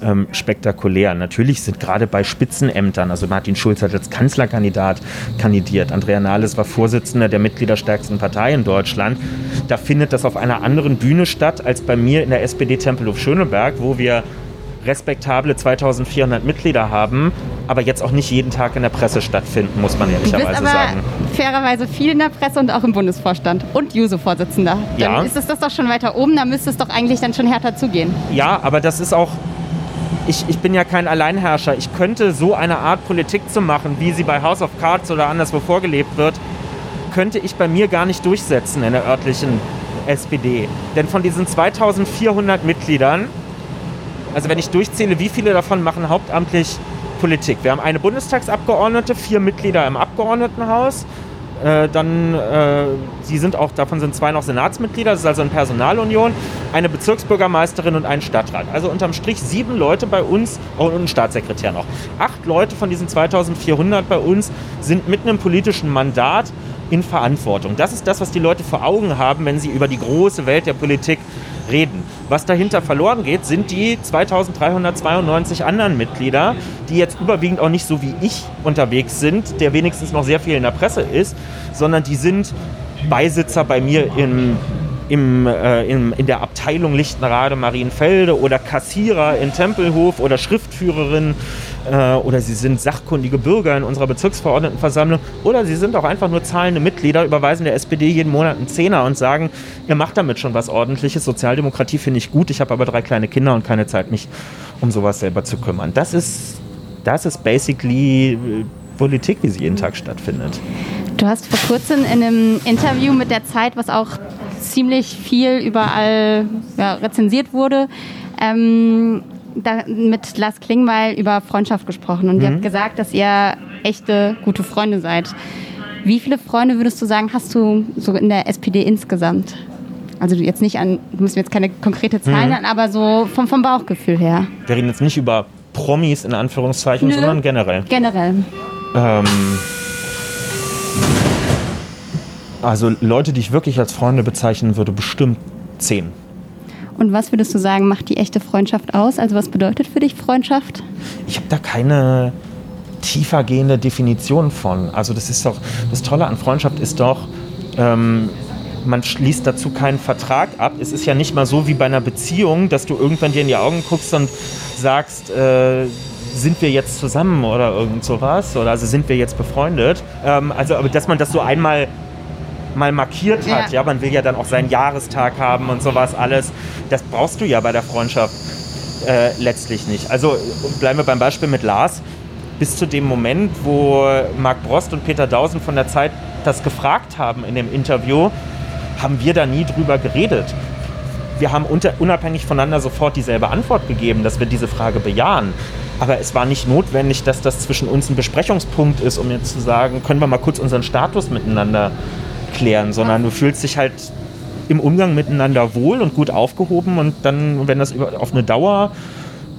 ähm, spektakulär. Natürlich sind gerade bei Spitzenämtern, also Martin Schulz hat als Kanzlerkandidat kandidiert, Andrea Nahles war Vorsitzender der mitgliederstärksten Partei in Deutschland. Da findet das auf einer anderen Bühne statt als bei mir in der SPD Tempelhof Schöneberg, wo wir respektable 2400 Mitglieder haben, aber jetzt auch nicht jeden Tag in der Presse stattfinden, muss man ehrlicherweise sagen. Fairerweise viel in der Presse und auch im Bundesvorstand und Juso-Vorsitzender. Dann ja. ist es das doch schon weiter oben, da müsste es doch eigentlich dann schon härter zugehen. Ja, aber das ist auch. Ich, ich bin ja kein Alleinherrscher. Ich könnte so eine Art Politik zu machen, wie sie bei House of Cards oder anderswo vorgelebt wird, könnte ich bei mir gar nicht durchsetzen in der örtlichen SPD. Denn von diesen 2400 Mitgliedern also wenn ich durchzähle, wie viele davon machen hauptamtlich Politik. Wir haben eine Bundestagsabgeordnete, vier Mitglieder im Abgeordnetenhaus. Äh, dann, äh, sie sind auch, davon sind zwei noch Senatsmitglieder, das ist also eine Personalunion, eine Bezirksbürgermeisterin und ein Stadtrat. Also unterm Strich sieben Leute bei uns oh, und ein Staatssekretär noch. Acht Leute von diesen 2400 bei uns sind mit einem politischen Mandat in Verantwortung. Das ist das, was die Leute vor Augen haben, wenn sie über die große Welt der Politik reden. Was dahinter verloren geht, sind die 2392 anderen Mitglieder, die jetzt überwiegend auch nicht so wie ich unterwegs sind, der wenigstens noch sehr viel in der Presse ist, sondern die sind Beisitzer bei mir im im, äh, im, in der Abteilung Lichtenrade Marienfelde oder Kassierer in Tempelhof oder Schriftführerin äh, oder sie sind sachkundige Bürger in unserer Bezirksverordnetenversammlung oder sie sind auch einfach nur zahlende Mitglieder, überweisen der SPD jeden Monat einen Zehner und sagen, ihr macht damit schon was ordentliches. Sozialdemokratie finde ich gut, ich habe aber drei kleine Kinder und keine Zeit, mich um sowas selber zu kümmern. Das ist, das ist basically äh, Politik, wie sie jeden Tag stattfindet. Du hast vor kurzem in einem Interview mit der Zeit, was auch ziemlich viel überall ja, rezensiert wurde, ähm, da mit Lars Klingbeil über Freundschaft gesprochen und mhm. ihr habt gesagt, dass ihr echte gute Freunde seid. Wie viele Freunde würdest du sagen, hast du so in der SPD insgesamt? Also jetzt nicht an, du musst mir jetzt keine konkrete Zahlen mhm. aber so vom, vom Bauchgefühl her. Wir reden jetzt nicht über Promis in Anführungszeichen, Nö. sondern generell. Generell. Ähm, also Leute, die ich wirklich als Freunde bezeichnen würde, bestimmt zehn. Und was würdest du sagen, macht die echte Freundschaft aus? Also was bedeutet für dich Freundschaft? Ich habe da keine tiefergehende Definition von. Also das ist doch, das Tolle an Freundschaft ist doch, ähm, man schließt dazu keinen Vertrag ab. Es ist ja nicht mal so wie bei einer Beziehung, dass du irgendwann dir in die Augen guckst und sagst, äh, sind wir jetzt zusammen oder irgend sowas? Oder also sind wir jetzt befreundet? Ähm, also, aber dass man das so einmal mal markiert hat. Ja. ja, man will ja dann auch seinen Jahrestag haben und sowas alles. Das brauchst du ja bei der Freundschaft äh, letztlich nicht. Also bleiben wir beim Beispiel mit Lars. Bis zu dem Moment, wo Marc Brost und Peter Dausen von der Zeit das gefragt haben in dem Interview, haben wir da nie drüber geredet. Wir haben unter, unabhängig voneinander sofort dieselbe Antwort gegeben, dass wir diese Frage bejahen. Aber es war nicht notwendig, dass das zwischen uns ein Besprechungspunkt ist, um jetzt zu sagen, können wir mal kurz unseren Status miteinander klären, sondern du fühlst dich halt im Umgang miteinander wohl und gut aufgehoben und dann, wenn das auf eine Dauer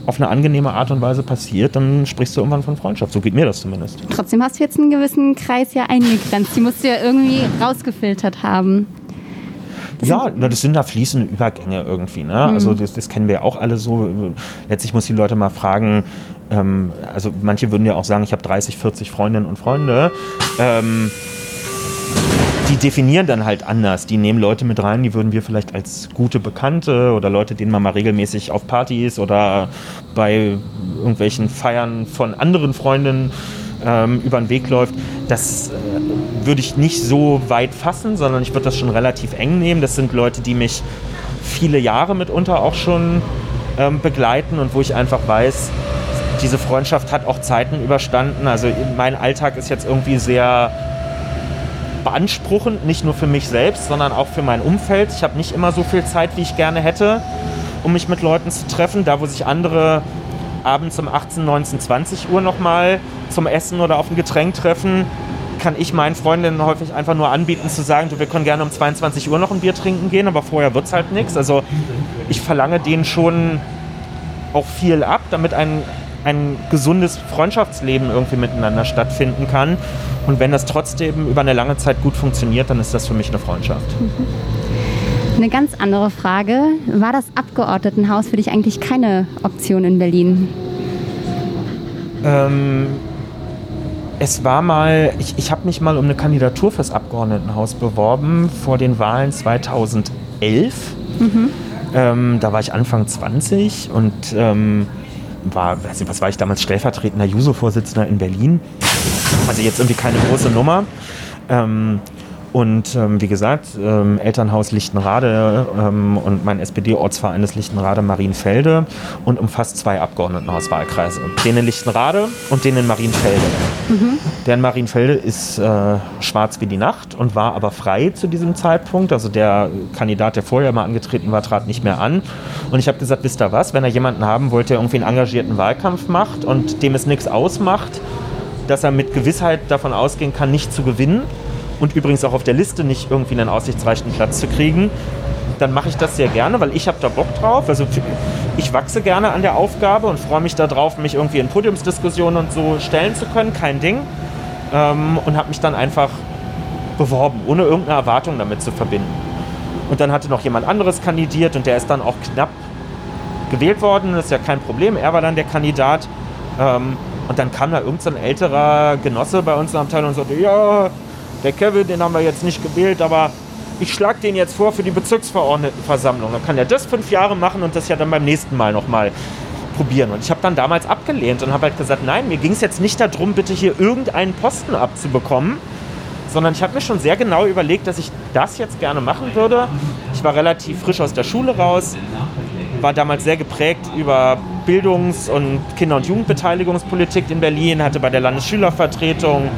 auf eine angenehme Art und Weise passiert, dann sprichst du irgendwann von Freundschaft. So geht mir das zumindest. Trotzdem hast du jetzt einen gewissen Kreis ja eingegrenzt. Die musst du ja irgendwie rausgefiltert haben. Das ja, das sind da fließende Übergänge irgendwie. Ne? Mhm. Also das, das, kennen wir auch alle so. Letztlich muss die Leute mal fragen, ähm, also manche würden ja auch sagen, ich habe 30, 40 Freundinnen und Freunde. Ähm, definieren dann halt anders. Die nehmen Leute mit rein, die würden wir vielleicht als gute Bekannte oder Leute, denen man mal regelmäßig auf Partys oder bei irgendwelchen Feiern von anderen Freundinnen ähm, über den Weg läuft. Das äh, würde ich nicht so weit fassen, sondern ich würde das schon relativ eng nehmen. Das sind Leute, die mich viele Jahre mitunter auch schon ähm, begleiten und wo ich einfach weiß, diese Freundschaft hat auch Zeiten überstanden. Also mein Alltag ist jetzt irgendwie sehr beanspruchend, nicht nur für mich selbst, sondern auch für mein Umfeld. Ich habe nicht immer so viel Zeit, wie ich gerne hätte, um mich mit Leuten zu treffen. Da, wo sich andere abends um 18, 19, 20 Uhr nochmal zum Essen oder auf ein Getränk treffen, kann ich meinen Freundinnen häufig einfach nur anbieten zu sagen, du, wir können gerne um 22 Uhr noch ein Bier trinken gehen, aber vorher wird es halt nichts. Also ich verlange denen schon auch viel ab, damit ein, ein gesundes Freundschaftsleben irgendwie miteinander stattfinden kann. Und wenn das trotzdem über eine lange Zeit gut funktioniert, dann ist das für mich eine Freundschaft. Eine ganz andere Frage. War das Abgeordnetenhaus für dich eigentlich keine Option in Berlin? Ähm, es war mal, ich, ich habe mich mal um eine Kandidatur fürs Abgeordnetenhaus beworben vor den Wahlen 2011. Mhm. Ähm, da war ich Anfang 20 und ähm, war, weiß nicht, was war ich damals, stellvertretender Juso-Vorsitzender in Berlin. Also jetzt irgendwie keine große Nummer. Ähm, und ähm, wie gesagt, ähm, Elternhaus Lichtenrade ähm, und mein SPD-Ortsverein ist Lichtenrade Marienfelde und umfasst zwei Abgeordnetenhauswahlkreise. Den in Lichtenrade und den in Marienfelde. Mhm. Der in Marienfelde ist äh, schwarz wie die Nacht und war aber frei zu diesem Zeitpunkt. Also der Kandidat, der vorher mal angetreten war, trat nicht mehr an. Und ich habe gesagt, wisst ihr was, wenn er jemanden haben wollte, der irgendwie einen engagierten Wahlkampf macht und dem es nichts ausmacht, dass er mit Gewissheit davon ausgehen kann, nicht zu gewinnen, und übrigens auch auf der Liste nicht irgendwie einen aussichtsreichen Platz zu kriegen, dann mache ich das sehr gerne, weil ich habe da Bock drauf. Also ich wachse gerne an der Aufgabe und freue mich darauf, mich irgendwie in Podiumsdiskussionen und so stellen zu können, kein Ding. Ähm, und habe mich dann einfach beworben, ohne irgendeine Erwartung damit zu verbinden. Und dann hatte noch jemand anderes kandidiert und der ist dann auch knapp gewählt worden. Das ist ja kein Problem. Er war dann der Kandidat. Ähm, und dann kam da irgendein so älterer Genosse bei uns in der Abteilung und sagte, ja, der Kevin, den haben wir jetzt nicht gewählt, aber ich schlage den jetzt vor für die Bezirksverordnetenversammlung. Dann kann er das fünf Jahre machen und das ja dann beim nächsten Mal nochmal probieren. Und ich habe dann damals abgelehnt und habe halt gesagt, nein, mir ging es jetzt nicht darum, bitte hier irgendeinen Posten abzubekommen, sondern ich habe mir schon sehr genau überlegt, dass ich das jetzt gerne machen würde. Ich war relativ frisch aus der Schule raus, war damals sehr geprägt über Bildungs- und Kinder- und Jugendbeteiligungspolitik in Berlin, hatte bei der Landesschülervertretung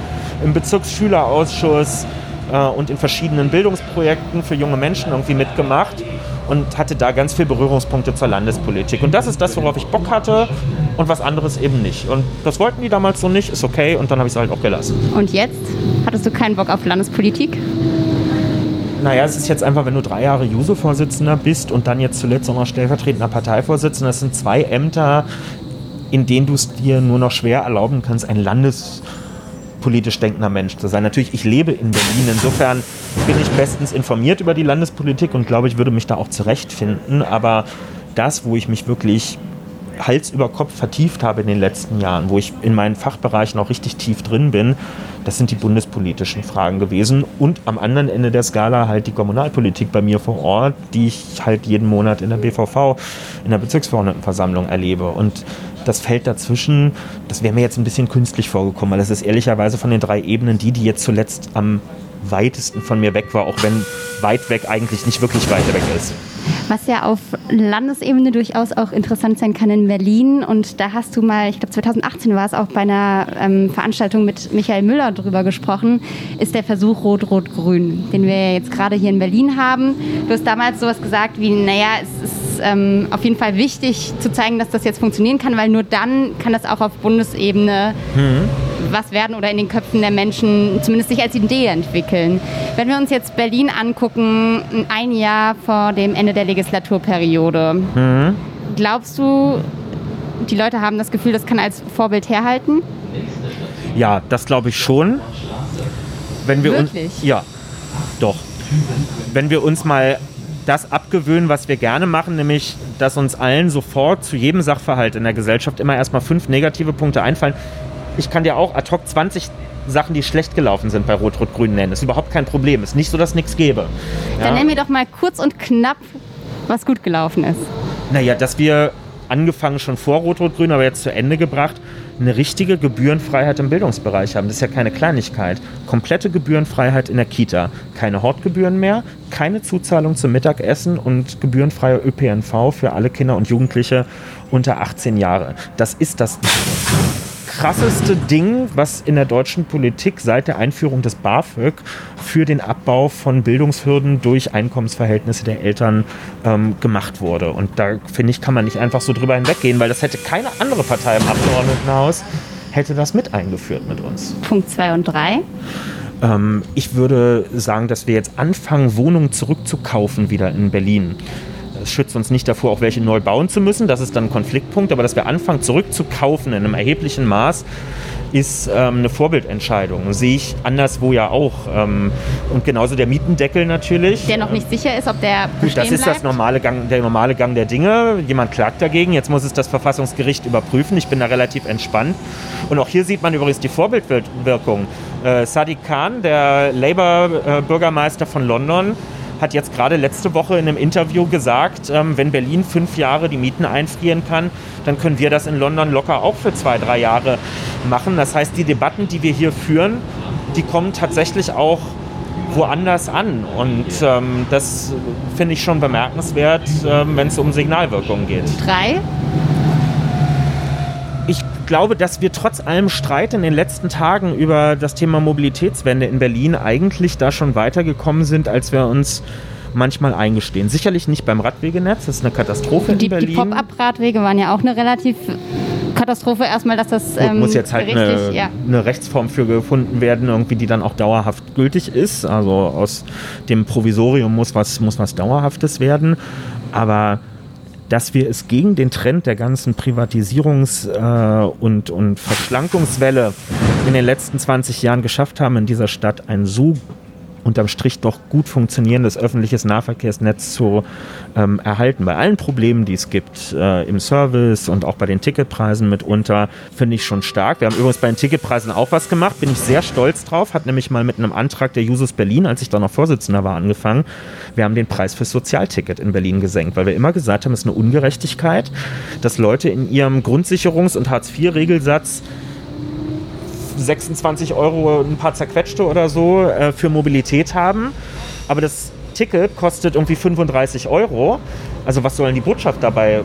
im Bezirksschülerausschuss äh, und in verschiedenen Bildungsprojekten für junge Menschen irgendwie mitgemacht und hatte da ganz viele Berührungspunkte zur Landespolitik. Und das ist das, worauf ich Bock hatte und was anderes eben nicht. Und das wollten die damals so nicht, ist okay und dann habe ich es halt auch gelassen. Und jetzt? Hattest du keinen Bock auf Landespolitik? Naja, es ist jetzt einfach, wenn du drei Jahre Juso-Vorsitzender bist und dann jetzt zuletzt auch noch stellvertretender Parteivorsitzender, das sind zwei Ämter, in denen du es dir nur noch schwer erlauben kannst, ein Landes politisch denkender Mensch zu sein. Natürlich, ich lebe in Berlin, insofern bin ich bestens informiert über die Landespolitik und glaube, ich würde mich da auch zurechtfinden. Aber das, wo ich mich wirklich Hals über Kopf vertieft habe in den letzten Jahren, wo ich in meinen Fachbereichen auch richtig tief drin bin, das sind die bundespolitischen Fragen gewesen und am anderen Ende der Skala halt die Kommunalpolitik bei mir vor Ort, die ich halt jeden Monat in der BVV, in der Bezirksverordnetenversammlung erlebe. Und das Feld dazwischen, das wäre mir jetzt ein bisschen künstlich vorgekommen, weil das ist ehrlicherweise von den drei Ebenen die, die jetzt zuletzt am weitesten von mir weg war, auch wenn weit weg eigentlich nicht wirklich weit weg ist. Was ja auf Landesebene durchaus auch interessant sein kann in Berlin. Und da hast du mal, ich glaube 2018 war es auch bei einer ähm, Veranstaltung mit Michael Müller drüber gesprochen, ist der Versuch Rot-Rot-Grün, den wir jetzt gerade hier in Berlin haben. Du hast damals sowas gesagt wie, naja, es ist ähm, auf jeden Fall wichtig zu zeigen, dass das jetzt funktionieren kann, weil nur dann kann das auch auf Bundesebene mhm. Was werden oder in den Köpfen der Menschen zumindest sich als Idee entwickeln. Wenn wir uns jetzt Berlin angucken, ein Jahr vor dem Ende der Legislaturperiode, mhm. glaubst du, die Leute haben das Gefühl, das kann als Vorbild herhalten? Ja, das glaube ich schon. Wenn wir Wirklich? Uns, ja, doch. Wenn wir uns mal das abgewöhnen, was wir gerne machen, nämlich, dass uns allen sofort zu jedem Sachverhalt in der Gesellschaft immer erstmal fünf negative Punkte einfallen. Ich kann dir auch ad hoc 20 Sachen, die schlecht gelaufen sind bei Rot-Rot-Grün nennen. Das ist überhaupt kein Problem. Ist nicht so, dass es nichts gäbe. Ja? Dann nenn mir doch mal kurz und knapp, was gut gelaufen ist. Naja, dass wir angefangen schon vor Rot-Rot-Grün, aber jetzt zu Ende gebracht, eine richtige Gebührenfreiheit im Bildungsbereich haben. Das ist ja keine Kleinigkeit. Komplette Gebührenfreiheit in der Kita. Keine Hortgebühren mehr, keine Zuzahlung zum Mittagessen und gebührenfreier ÖPNV für alle Kinder und Jugendliche unter 18 Jahre. Das ist das krasseste Ding, was in der deutschen Politik seit der Einführung des BAföG für den Abbau von Bildungshürden durch Einkommensverhältnisse der Eltern ähm, gemacht wurde. Und da finde ich, kann man nicht einfach so drüber hinweggehen, weil das hätte keine andere Partei im Abgeordnetenhaus hätte das mit eingeführt mit uns. Punkt 2 und 3. Ähm, ich würde sagen, dass wir jetzt anfangen, Wohnungen zurückzukaufen wieder in Berlin. Es schützt uns nicht davor, auch welche neu bauen zu müssen. Das ist dann ein Konfliktpunkt. Aber dass wir anfangen, zurückzukaufen in einem erheblichen Maß, ist ähm, eine Vorbildentscheidung. Sehe ich anderswo ja auch. Ähm, und genauso der Mietendeckel natürlich. Der noch nicht sicher ist, ob der bestehen Das ist bleibt. das normale Gang, der normale Gang der Dinge. Jemand klagt dagegen. Jetzt muss es das Verfassungsgericht überprüfen. Ich bin da relativ entspannt. Und auch hier sieht man übrigens die Vorbildwirkung. Äh, Sadiq Khan, der Labour-Bürgermeister von London, hat jetzt gerade letzte Woche in einem Interview gesagt, ähm, wenn Berlin fünf Jahre die Mieten einfrieren kann, dann können wir das in London locker auch für zwei, drei Jahre machen. Das heißt, die Debatten, die wir hier führen, die kommen tatsächlich auch woanders an. Und ähm, das finde ich schon bemerkenswert, ähm, wenn es um Signalwirkungen geht. Drei? Ich glaube, dass wir trotz allem Streit in den letzten Tagen über das Thema Mobilitätswende in Berlin eigentlich da schon weitergekommen sind, als wir uns manchmal eingestehen. Sicherlich nicht beim Radwegenetz, das ist eine Katastrophe die, in Berlin. Die Pop-up-Radwege waren ja auch eine relativ Katastrophe erstmal, dass das ähm, muss jetzt halt eine, ja. eine, Rechtsform für gefunden werden, irgendwie, die dann auch dauerhaft gültig ist. Also aus dem Provisorium muss was, muss was Dauerhaftes werden. Aber dass wir es gegen den Trend der ganzen Privatisierungs- äh, und, und Verschlankungswelle in den letzten 20 Jahren geschafft haben, in dieser Stadt ein so unterm Strich doch gut funktionierendes öffentliches Nahverkehrsnetz zu ähm, erhalten. Bei allen Problemen, die es gibt äh, im Service und auch bei den Ticketpreisen mitunter, finde ich schon stark. Wir haben übrigens bei den Ticketpreisen auch was gemacht, bin ich sehr stolz drauf. Hat nämlich mal mit einem Antrag der Jusos Berlin, als ich da noch Vorsitzender war, angefangen. Wir haben den Preis fürs Sozialticket in Berlin gesenkt, weil wir immer gesagt haben, es ist eine Ungerechtigkeit, dass Leute in ihrem Grundsicherungs- und Hartz-IV-Regelsatz 26 Euro ein paar zerquetschte oder so äh, für Mobilität haben. Aber das Ticket kostet irgendwie 35 Euro. Also was soll denn die Botschaft dabei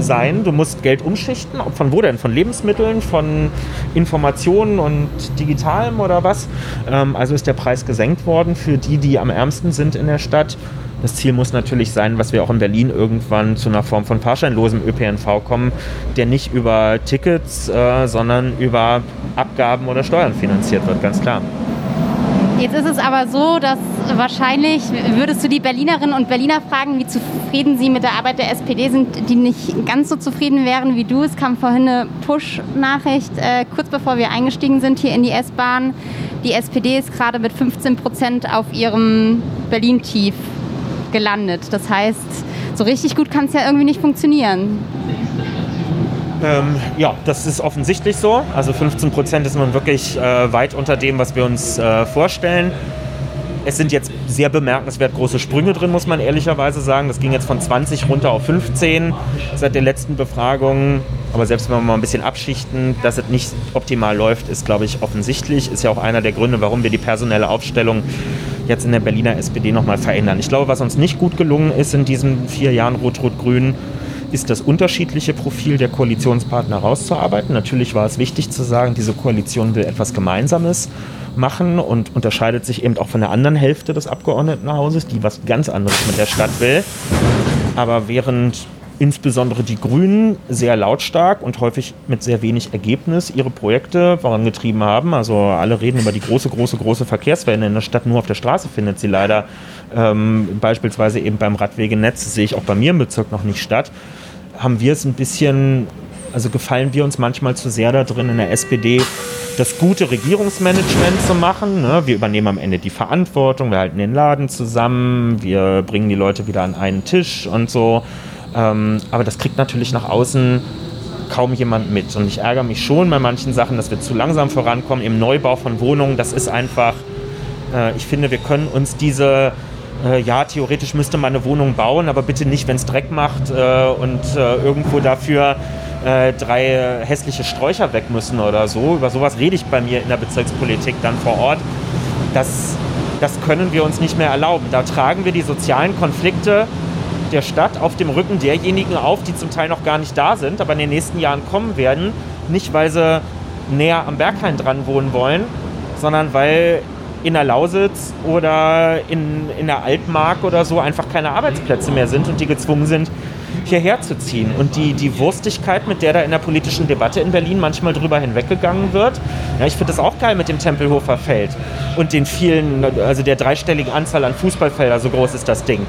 sein? Du musst Geld umschichten. Von wo denn? Von Lebensmitteln, von Informationen und Digitalem oder was? Ähm, also ist der Preis gesenkt worden für die, die am ärmsten sind in der Stadt. Das Ziel muss natürlich sein, was wir auch in Berlin irgendwann zu einer Form von fahrscheinlosem ÖPNV kommen, der nicht über Tickets, äh, sondern über Abgaben oder Steuern finanziert wird, ganz klar. Jetzt ist es aber so, dass wahrscheinlich würdest du die Berlinerinnen und Berliner fragen, wie zufrieden sie mit der Arbeit der SPD sind, die nicht ganz so zufrieden wären wie du. Es kam vorhin eine Push-Nachricht, äh, kurz bevor wir eingestiegen sind hier in die S-Bahn. Die SPD ist gerade mit 15 Prozent auf ihrem Berlin-Tief gelandet. Das heißt, so richtig gut kann es ja irgendwie nicht funktionieren. Ähm, ja, das ist offensichtlich so. Also 15 Prozent ist nun wirklich äh, weit unter dem, was wir uns äh, vorstellen. Es sind jetzt sehr bemerkenswert große Sprünge drin, muss man ehrlicherweise sagen. Das ging jetzt von 20 runter auf 15 seit der letzten Befragung. Aber selbst wenn wir mal ein bisschen abschichten, dass es nicht optimal läuft, ist, glaube ich, offensichtlich. Ist ja auch einer der Gründe, warum wir die personelle Aufstellung jetzt in der Berliner SPD nochmal verändern. Ich glaube, was uns nicht gut gelungen ist in diesen vier Jahren Rot-Rot-Grün, ist das unterschiedliche Profil der Koalitionspartner rauszuarbeiten. Natürlich war es wichtig zu sagen, diese Koalition will etwas Gemeinsames machen und unterscheidet sich eben auch von der anderen Hälfte des Abgeordnetenhauses, die was ganz anderes mit der Stadt will. Aber während insbesondere die Grünen sehr lautstark und häufig mit sehr wenig Ergebnis ihre Projekte vorangetrieben haben. Also alle reden über die große, große, große Verkehrswende in der Stadt. Nur auf der Straße findet sie leider ähm, beispielsweise eben beim Radwegenetz, sehe ich auch bei mir im Bezirk noch nicht statt. Haben wir es ein bisschen also gefallen wir uns manchmal zu sehr da drin in der SPD, das gute Regierungsmanagement zu machen. Ne? Wir übernehmen am Ende die Verantwortung, wir halten den Laden zusammen, wir bringen die Leute wieder an einen Tisch und so. Ähm, aber das kriegt natürlich nach außen kaum jemand mit. Und ich ärgere mich schon bei manchen Sachen, dass wir zu langsam vorankommen im Neubau von Wohnungen. Das ist einfach, äh, ich finde, wir können uns diese äh, ja, theoretisch müsste man eine Wohnung bauen, aber bitte nicht, wenn es Dreck macht äh, und äh, irgendwo dafür äh, drei hässliche Sträucher weg müssen oder so. Über sowas rede ich bei mir in der Bezirkspolitik dann vor Ort. Das, das können wir uns nicht mehr erlauben. Da tragen wir die sozialen Konflikte der Stadt auf dem Rücken derjenigen auf, die zum Teil noch gar nicht da sind, aber in den nächsten Jahren kommen werden. Nicht, weil sie näher am Berghain dran wohnen wollen, sondern weil in der Lausitz oder in, in der Altmark oder so einfach keine Arbeitsplätze mehr sind und die gezwungen sind, hierher zu ziehen. Und die, die Wurstigkeit, mit der da in der politischen Debatte in Berlin manchmal drüber hinweggegangen wird, ja, ich finde das auch geil mit dem Tempelhofer Feld und den vielen, also der dreistelligen Anzahl an Fußballfelder, so groß ist das Ding.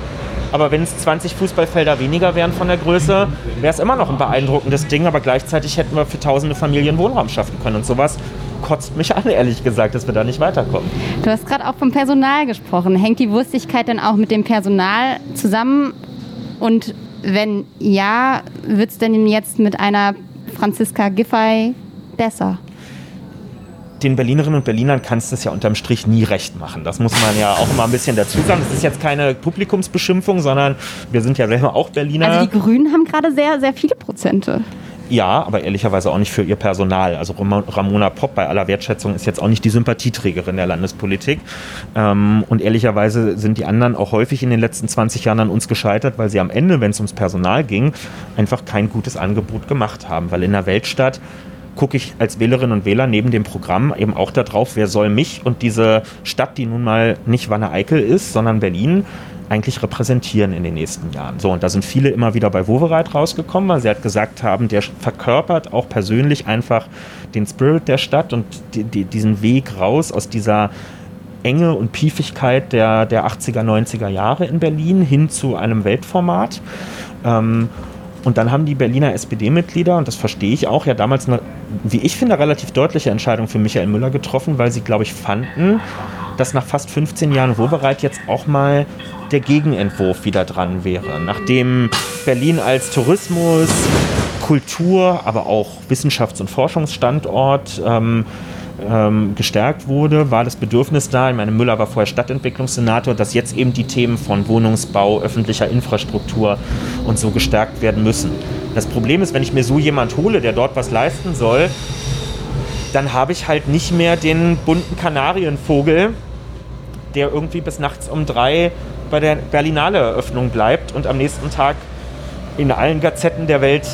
Aber wenn es 20 Fußballfelder weniger wären von der Größe, wäre es immer noch ein beeindruckendes Ding, aber gleichzeitig hätten wir für tausende Familien Wohnraum schaffen können. Und sowas kotzt mich an, ehrlich gesagt, dass wir da nicht weiterkommen. Du hast gerade auch vom Personal gesprochen. Hängt die Wurstigkeit denn auch mit dem Personal zusammen? Und wenn ja, wird es denn jetzt mit einer Franziska Giffey besser? Den Berlinerinnen und Berlinern kannst du es ja unterm Strich nie recht machen. Das muss man ja auch mal ein bisschen dazu sagen. Das ist jetzt keine Publikumsbeschimpfung, sondern wir sind ja selber auch Berliner. Also die Grünen haben gerade sehr, sehr viele Prozente. Ja, aber ehrlicherweise auch nicht für ihr Personal. Also Ramona Popp bei aller Wertschätzung ist jetzt auch nicht die Sympathieträgerin der Landespolitik. Ähm, und ehrlicherweise sind die anderen auch häufig in den letzten 20 Jahren an uns gescheitert, weil sie am Ende, wenn es ums Personal ging, einfach kein gutes Angebot gemacht haben. Weil in der Weltstadt gucke ich als Wählerinnen und Wähler neben dem Programm eben auch darauf, wer soll mich und diese Stadt, die nun mal nicht Wanne-Eickel ist, sondern Berlin, eigentlich repräsentieren in den nächsten Jahren. So, und da sind viele immer wieder bei Wovereit rausgekommen, weil sie halt gesagt haben, der verkörpert auch persönlich einfach den Spirit der Stadt und die, die, diesen Weg raus aus dieser Enge und Piefigkeit der, der 80er, 90er Jahre in Berlin hin zu einem Weltformat. Ähm, und dann haben die Berliner SPD-Mitglieder, und das verstehe ich auch, ja damals eine, wie ich finde, relativ deutliche Entscheidung für Michael Müller getroffen, weil sie, glaube ich, fanden, dass nach fast 15 Jahren Wobereit jetzt auch mal der Gegenentwurf wieder dran wäre. Nachdem Berlin als Tourismus, Kultur, aber auch Wissenschafts- und Forschungsstandort ähm, ähm, gestärkt wurde, war das Bedürfnis da, ich meine, Müller war vorher Stadtentwicklungssenator, dass jetzt eben die Themen von Wohnungsbau, öffentlicher Infrastruktur und so gestärkt werden müssen. Das Problem ist, wenn ich mir so jemand hole, der dort was leisten soll, dann habe ich halt nicht mehr den bunten Kanarienvogel, der irgendwie bis nachts um drei bei der Berlinale Eröffnung bleibt und am nächsten Tag in allen Gazetten der Welt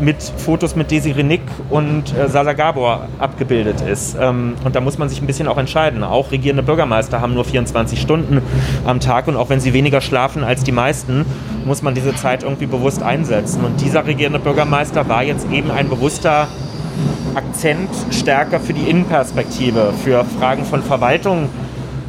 mit Fotos mit Desiree Nick und äh, Sasa Gabor abgebildet ist. Ähm, und da muss man sich ein bisschen auch entscheiden. Auch regierende Bürgermeister haben nur 24 Stunden am Tag und auch wenn sie weniger schlafen als die meisten, muss man diese Zeit irgendwie bewusst einsetzen. Und dieser regierende Bürgermeister war jetzt eben ein bewusster Akzent stärker für die Innenperspektive, für Fragen von Verwaltung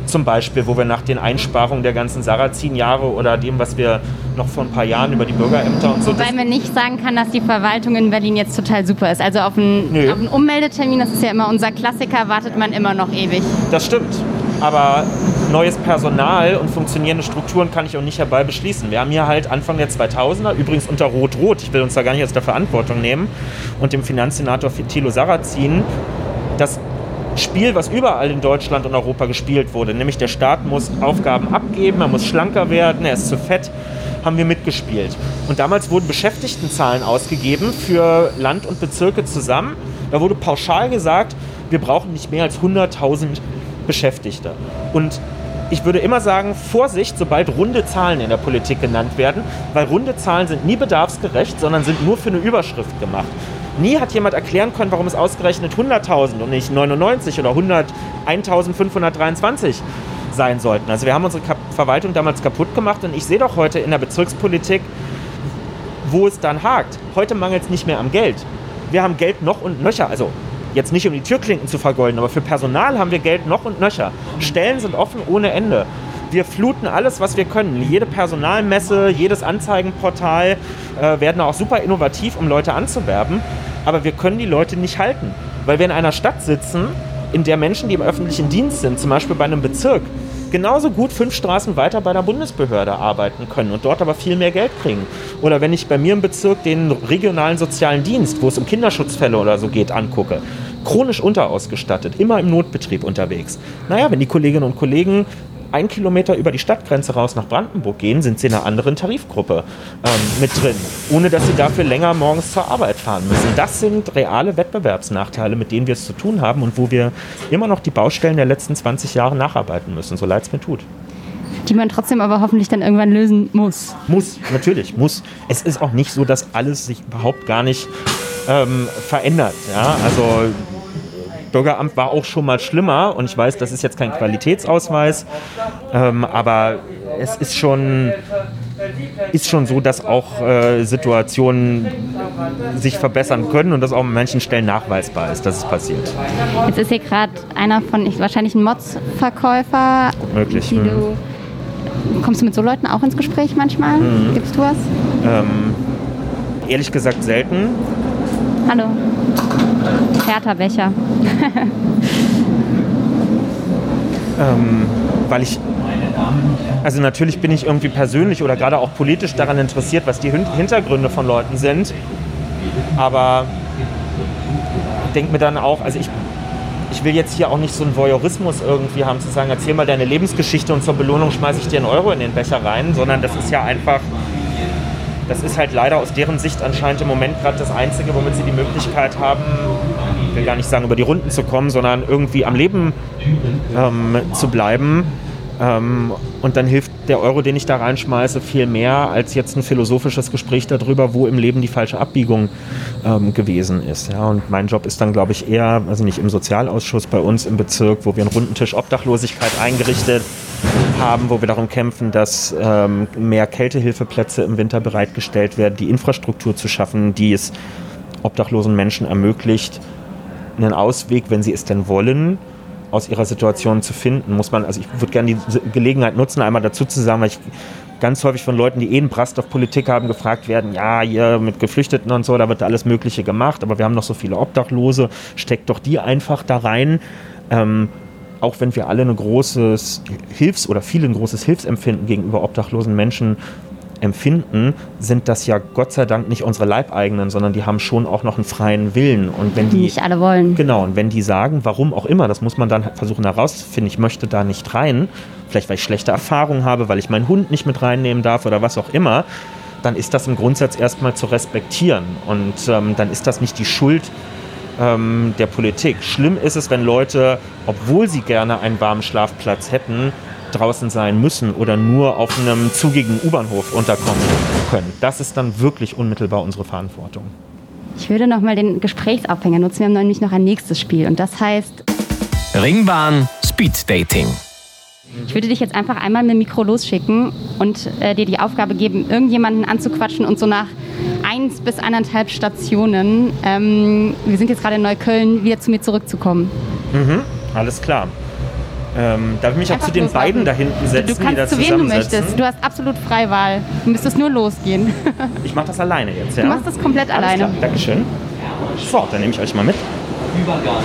zum Beispiel, wo wir nach den Einsparungen der ganzen Sarrazin-Jahre oder dem, was wir noch vor ein paar Jahren über die Bürgerämter und so. Wobei man nicht sagen kann, dass die Verwaltung in Berlin jetzt total super ist. Also auf einen, auf einen Ummeldetermin, das ist ja immer unser Klassiker, wartet man immer noch ewig. Das stimmt. Aber neues Personal und funktionierende Strukturen kann ich auch nicht herbei beschließen. Wir haben hier halt Anfang der 2000er, übrigens unter Rot-Rot, ich will uns da gar nicht aus der Verantwortung nehmen, und dem Finanzsenator Thilo Sarrazin, das Spiel, was überall in Deutschland und Europa gespielt wurde, nämlich der Staat muss Aufgaben abgeben, er muss schlanker werden, er ist zu fett, haben wir mitgespielt. Und damals wurden Beschäftigtenzahlen ausgegeben für Land und Bezirke zusammen. Da wurde pauschal gesagt, wir brauchen nicht mehr als 100.000 Beschäftigte. Und ich würde immer sagen, Vorsicht, sobald runde Zahlen in der Politik genannt werden, weil runde Zahlen sind nie bedarfsgerecht, sondern sind nur für eine Überschrift gemacht. Nie hat jemand erklären können, warum es ausgerechnet 100.000 und nicht 99 oder 100, 1.523 sein sollten. Also wir haben unsere Kap Verwaltung damals kaputt gemacht und ich sehe doch heute in der Bezirkspolitik, wo es dann hakt. Heute mangelt es nicht mehr am Geld. Wir haben Geld noch und nöcher. Also jetzt nicht um die Türklinken zu vergolden, aber für Personal haben wir Geld noch und nöcher. Stellen sind offen ohne Ende wir fluten alles, was wir können. Jede Personalmesse, jedes Anzeigenportal äh, werden auch super innovativ, um Leute anzuwerben. Aber wir können die Leute nicht halten. Weil wir in einer Stadt sitzen, in der Menschen, die im öffentlichen Dienst sind, zum Beispiel bei einem Bezirk, genauso gut fünf Straßen weiter bei der Bundesbehörde arbeiten können und dort aber viel mehr Geld kriegen. Oder wenn ich bei mir im Bezirk den regionalen sozialen Dienst, wo es um Kinderschutzfälle oder so geht, angucke, chronisch unterausgestattet, immer im Notbetrieb unterwegs. Naja, wenn die Kolleginnen und Kollegen ein Kilometer über die Stadtgrenze raus nach Brandenburg gehen, sind sie in einer anderen Tarifgruppe ähm, mit drin, ohne dass sie dafür länger morgens zur Arbeit fahren müssen. Das sind reale Wettbewerbsnachteile, mit denen wir es zu tun haben und wo wir immer noch die Baustellen der letzten 20 Jahre nacharbeiten müssen, so leid es mir tut. Die man trotzdem aber hoffentlich dann irgendwann lösen muss. Muss, natürlich, muss. Es ist auch nicht so, dass alles sich überhaupt gar nicht ähm, verändert. Ja? Also Bürgeramt war auch schon mal schlimmer und ich weiß, das ist jetzt kein Qualitätsausweis, ähm, aber es ist schon, ist schon so, dass auch äh, Situationen sich verbessern können und das auch an manchen Stellen nachweisbar ist, dass es passiert. Jetzt ist hier gerade einer von, ich, wahrscheinlich ein Mods-Verkäufer. Möglich. Die du, kommst du mit so Leuten auch ins Gespräch manchmal? Mhm. Gibst du was? Ähm, ehrlich gesagt selten. Hallo. Hertha-Becher. [laughs] ähm, weil ich also natürlich bin ich irgendwie persönlich oder gerade auch politisch daran interessiert, was die Hintergründe von Leuten sind. Aber denke mir dann auch, also ich, ich will jetzt hier auch nicht so einen Voyeurismus irgendwie haben, zu sagen, erzähl mal deine Lebensgeschichte und zur Belohnung schmeiße ich dir einen Euro in den Becher rein, sondern das ist ja einfach das ist halt leider aus deren Sicht anscheinend im Moment gerade das Einzige, womit sie die Möglichkeit haben, ich will gar nicht sagen, über die Runden zu kommen, sondern irgendwie am Leben ähm, zu bleiben. Ähm, und dann hilft der Euro, den ich da reinschmeiße, viel mehr als jetzt ein philosophisches Gespräch darüber, wo im Leben die falsche Abbiegung ähm, gewesen ist. Ja, und mein Job ist dann, glaube ich, eher, also nicht im Sozialausschuss bei uns im Bezirk, wo wir einen Rundentisch Obdachlosigkeit eingerichtet haben, wo wir darum kämpfen, dass ähm, mehr Kältehilfeplätze im Winter bereitgestellt werden, die Infrastruktur zu schaffen, die es obdachlosen Menschen ermöglicht, einen Ausweg, wenn sie es denn wollen, aus ihrer Situation zu finden, muss man, also ich würde gerne die Gelegenheit nutzen, einmal dazu zu sagen, weil ich ganz häufig von Leuten, die eh einen Brast auf Politik haben, gefragt werden, ja, hier mit Geflüchteten und so, da wird alles Mögliche gemacht, aber wir haben noch so viele Obdachlose, steckt doch die einfach da rein. Ähm, auch wenn wir alle ein großes Hilfs- oder viele ein großes Hilfsempfinden gegenüber obdachlosen Menschen empfinden, sind das ja Gott sei Dank nicht unsere Leibeigenen, sondern die haben schon auch noch einen freien Willen. Und wenn die, nicht alle wollen. Genau, und wenn die sagen, warum auch immer, das muss man dann versuchen herauszufinden, ich möchte da nicht rein, vielleicht weil ich schlechte Erfahrungen habe, weil ich meinen Hund nicht mit reinnehmen darf oder was auch immer, dann ist das im Grundsatz erstmal zu respektieren. Und ähm, dann ist das nicht die Schuld ähm, der Politik. Schlimm ist es, wenn Leute, obwohl sie gerne einen warmen Schlafplatz hätten, draußen sein müssen oder nur auf einem zugigen U-Bahnhof unterkommen können. Das ist dann wirklich unmittelbar unsere Verantwortung. Ich würde noch mal den Gesprächsaufhänger nutzen. Wir haben nämlich noch ein nächstes Spiel und das heißt Ringbahn Speed Dating. Ich würde dich jetzt einfach einmal mit dem Mikro losschicken und äh, dir die Aufgabe geben, irgendjemanden anzuquatschen und so nach eins bis anderthalb Stationen, ähm, wir sind jetzt gerade in Neukölln, wieder zu mir zurückzukommen. Mhm, alles klar. Ähm, darf ich mich Einfach auch zu den beiden da hinten setzen? Du, du kannst zu wem du möchtest. Du hast absolut Freiwahl. Du müsstest nur losgehen. ich mache das alleine jetzt, ja? Du machst das komplett Alles alleine. Klar. Dankeschön. So, dann nehme ich euch mal mit. Übergang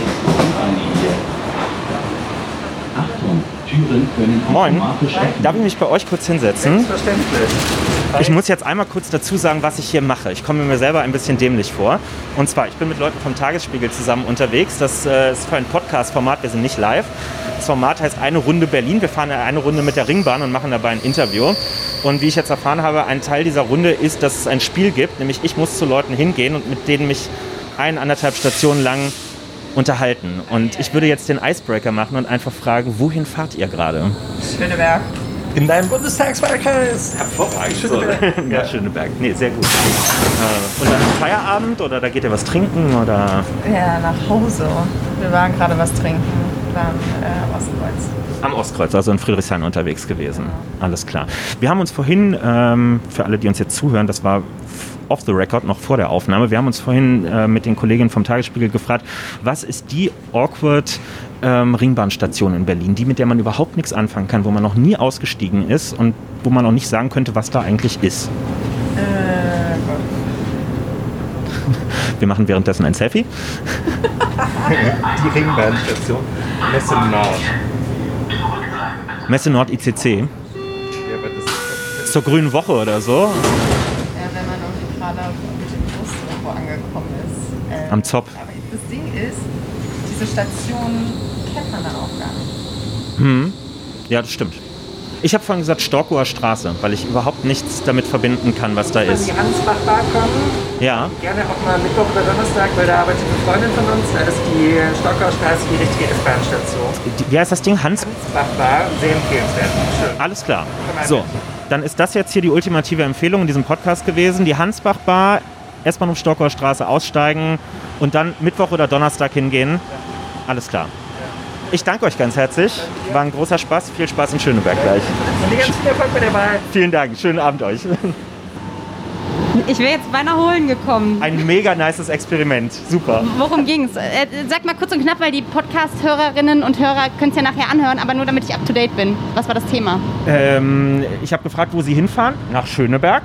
Türen können Moin. Darf ich mich bei euch kurz hinsetzen? Selbstverständlich. Ich muss jetzt einmal kurz dazu sagen, was ich hier mache. Ich komme mir selber ein bisschen dämlich vor. Und zwar, ich bin mit Leuten vom Tagesspiegel zusammen unterwegs. Das äh, ist für ein Podcast-Format, wir sind nicht live. Das Format heißt Eine Runde Berlin. Wir fahren eine Runde mit der Ringbahn und machen dabei ein Interview. Und wie ich jetzt erfahren habe, ein Teil dieser Runde ist, dass es ein Spiel gibt, nämlich ich muss zu Leuten hingehen und mit denen mich ein, anderthalb Stationen lang unterhalten. Und ich würde jetzt den Icebreaker machen und einfach fragen, wohin fahrt ihr gerade? Schöneberg in deinem Bundestagswahlkreis. Hervorragend. Schöneberg. ja, Schöneberg. Nee, sehr gut. Äh, und dann Feierabend oder da geht ihr was trinken oder? Ja, nach Hause. Wir waren gerade was trinken. Dann äh, Ostkreuz. Am Ostkreuz, also in Friedrichshain unterwegs gewesen. Alles klar. Wir haben uns vorhin, ähm, für alle, die uns jetzt zuhören, das war off the record, noch vor der Aufnahme. Wir haben uns vorhin äh, mit den Kolleginnen vom Tagesspiegel gefragt, was ist die awkward ähm, Ringbahnstation in Berlin, die mit der man überhaupt nichts anfangen kann, wo man noch nie ausgestiegen ist und wo man auch nicht sagen könnte, was da eigentlich ist. Äh. Wir machen währenddessen ein Selfie. [laughs] Die Ringbahnstation. Messe Nord. Messe Nord ICC. Zur Grünen Woche oder so. Ja, wenn man irgendwie gerade mit dem Bus irgendwo angekommen ist. Äh, Am Zopf. Aber das Ding ist, diese Station kennt man dann auch gar nicht. Hm. Ja, das stimmt. Ich habe vorhin gesagt Storkower Straße, weil ich überhaupt nichts damit verbinden kann, was da ist. die Hansbach-Bar kommen. Ja, Gerne auch mal Mittwoch oder Donnerstag, weil da arbeitet eine Freundin von uns. Da ist die Stockauer Straße die richtige S-Bahn-Station. die, wie heißt das Ding? Hans? Hansbach-Bar, sehr empfehlenswert. Schön. Alles klar. So, dann ist das jetzt hier die ultimative Empfehlung in diesem Podcast gewesen. Die Hansbach Bar, S-Bahnhof Storkower Straße aussteigen und dann Mittwoch oder Donnerstag hingehen. Alles klar. Ich danke euch ganz herzlich. War ein großer Spaß. Viel Spaß in Schöneberg gleich. Und die ganz viel Erfolg bei der Wahl. Vielen Dank. Schönen Abend euch. Ich wäre jetzt beinahe holen gekommen. Ein mega nices Experiment. Super. Worum ging's? Äh, sag mal kurz und knapp, weil die Podcast-Hörerinnen und Hörer können es ja nachher anhören, aber nur damit ich up to date bin. Was war das Thema? Ähm, ich habe gefragt, wo Sie hinfahren. Nach Schöneberg.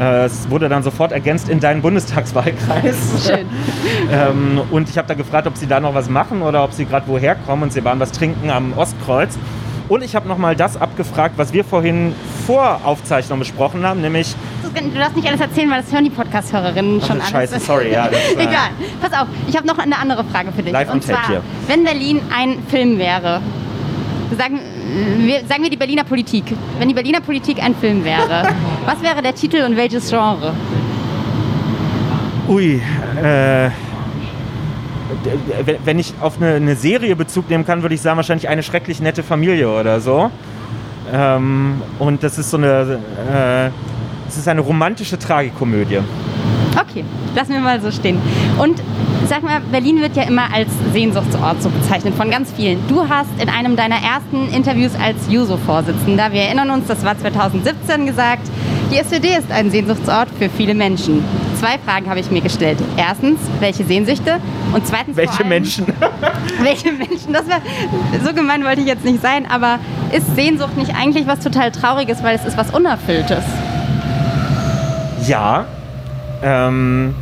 Äh, es wurde dann sofort ergänzt in deinen Bundestagswahlkreis. [laughs] Schön. ähm, und ich habe da gefragt, ob Sie da noch was machen oder ob Sie gerade woher kommen. Und Sie waren was trinken am Ostkreuz. Und ich habe nochmal das abgefragt, was wir vorhin vor Aufzeichnung besprochen haben, nämlich Du darfst nicht alles erzählen, weil das hören die Podcast-Hörerinnen schon alles. scheiße, sorry, ja, das [laughs] Egal. Pass auf, ich habe noch eine andere Frage für dich. Live on und tape zwar, hier. wenn Berlin ein Film wäre, sagen wir, sagen wir die Berliner Politik. Wenn die Berliner Politik ein Film wäre, [laughs] was wäre der Titel und welches Genre? Ui, äh, wenn ich auf eine, eine Serie Bezug nehmen kann, würde ich sagen, wahrscheinlich eine schrecklich nette Familie oder so. Ähm, und das ist so eine, äh, es ist eine romantische Tragikomödie. Okay, lassen wir mal so stehen. Und sag mal, Berlin wird ja immer als Sehnsuchtsort so bezeichnet von ganz vielen. Du hast in einem deiner ersten Interviews als Juso-Vorsitzender, wir erinnern uns, das war 2017 gesagt, die SPD ist ein Sehnsuchtsort für viele Menschen. Zwei Fragen habe ich mir gestellt. Erstens, welche Sehnsüchte? Und zweitens, Welche allem, Menschen? [laughs] welche Menschen? Das war, so gemein wollte ich jetzt nicht sein, aber ist Sehnsucht nicht eigentlich was total Trauriges, weil es ist was Unerfülltes? Ja. Ähm,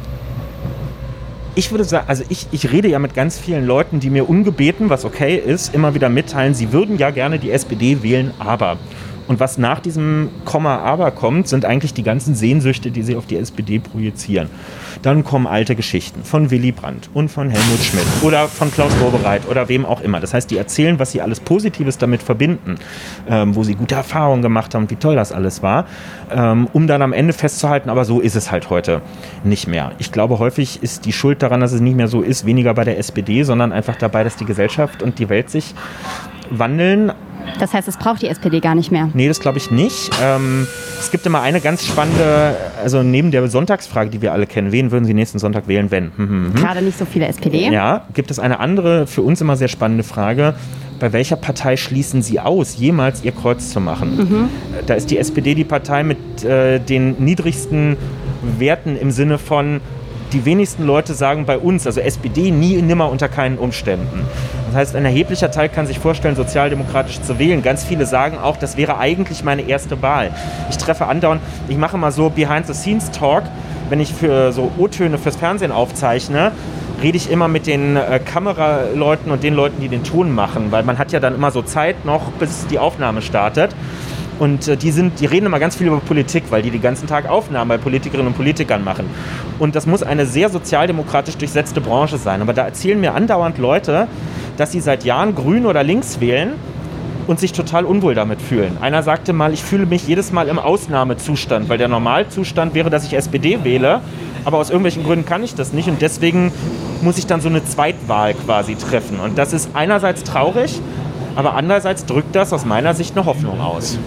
ich würde sagen, also ich, ich rede ja mit ganz vielen Leuten, die mir ungebeten, was okay ist, immer wieder mitteilen, sie würden ja gerne die SPD wählen, aber. Und was nach diesem Komma aber kommt, sind eigentlich die ganzen Sehnsüchte, die sie auf die SPD projizieren. Dann kommen alte Geschichten von Willy Brandt und von Helmut Schmidt oder von Klaus Wobereit oder wem auch immer. Das heißt, die erzählen, was sie alles Positives damit verbinden, ähm, wo sie gute Erfahrungen gemacht haben, wie toll das alles war, ähm, um dann am Ende festzuhalten, aber so ist es halt heute nicht mehr. Ich glaube, häufig ist die Schuld daran, dass es nicht mehr so ist, weniger bei der SPD, sondern einfach dabei, dass die Gesellschaft und die Welt sich wandeln. Das heißt, es braucht die SPD gar nicht mehr. Nee, das glaube ich nicht. Ähm, es gibt immer eine ganz spannende, also neben der Sonntagsfrage, die wir alle kennen, wen würden Sie nächsten Sonntag wählen, wenn? Hm, hm, hm. Gerade nicht so viele SPD. Ja, gibt es eine andere, für uns immer sehr spannende Frage. Bei welcher Partei schließen Sie aus, jemals Ihr Kreuz zu machen? Da ist die SPD die Partei mit äh, den niedrigsten Werten im Sinne von, die wenigsten Leute sagen bei uns, also SPD nie, nimmer unter keinen Umständen. Das heißt, ein erheblicher Teil kann sich vorstellen, sozialdemokratisch zu wählen. Ganz viele sagen auch, das wäre eigentlich meine erste Wahl. Ich treffe andauernd, ich mache mal so Behind-the-Scenes-Talk, wenn ich für so O-Töne fürs Fernsehen aufzeichne, rede ich immer mit den äh, Kameraleuten und den Leuten, die den Ton machen, weil man hat ja dann immer so Zeit noch, bis die Aufnahme startet. Und äh, die, sind, die reden immer ganz viel über Politik, weil die den ganzen Tag Aufnahmen bei Politikerinnen und Politikern machen. Und das muss eine sehr sozialdemokratisch durchsetzte Branche sein. Aber da erzählen mir andauernd Leute, dass sie seit Jahren grün oder links wählen und sich total unwohl damit fühlen. Einer sagte mal, ich fühle mich jedes Mal im Ausnahmezustand, weil der Normalzustand wäre, dass ich SPD wähle, aber aus irgendwelchen Gründen kann ich das nicht und deswegen muss ich dann so eine Zweitwahl quasi treffen. Und das ist einerseits traurig, aber andererseits drückt das aus meiner Sicht eine Hoffnung aus.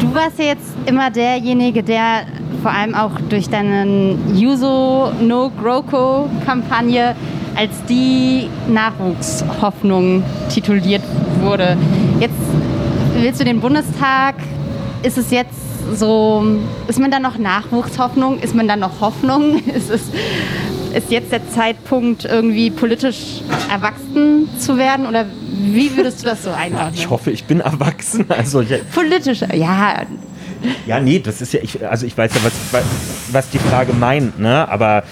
Du warst ja jetzt immer derjenige, der vor allem auch durch deine Juso No GroKo Kampagne als die Nachwuchshoffnung tituliert wurde. Jetzt willst du den Bundestag. Ist es jetzt so, ist man da noch Nachwuchshoffnung? Ist man da noch Hoffnung? [laughs] Ist es, ist jetzt der Zeitpunkt, irgendwie politisch erwachsen zu werden? Oder wie würdest du das so einordnen? Ich hoffe, ich bin erwachsen. Also Politisch, ja. ja, nee, das ist ja, ich, also ich weiß ja, was, was die Frage meint, ne? Aber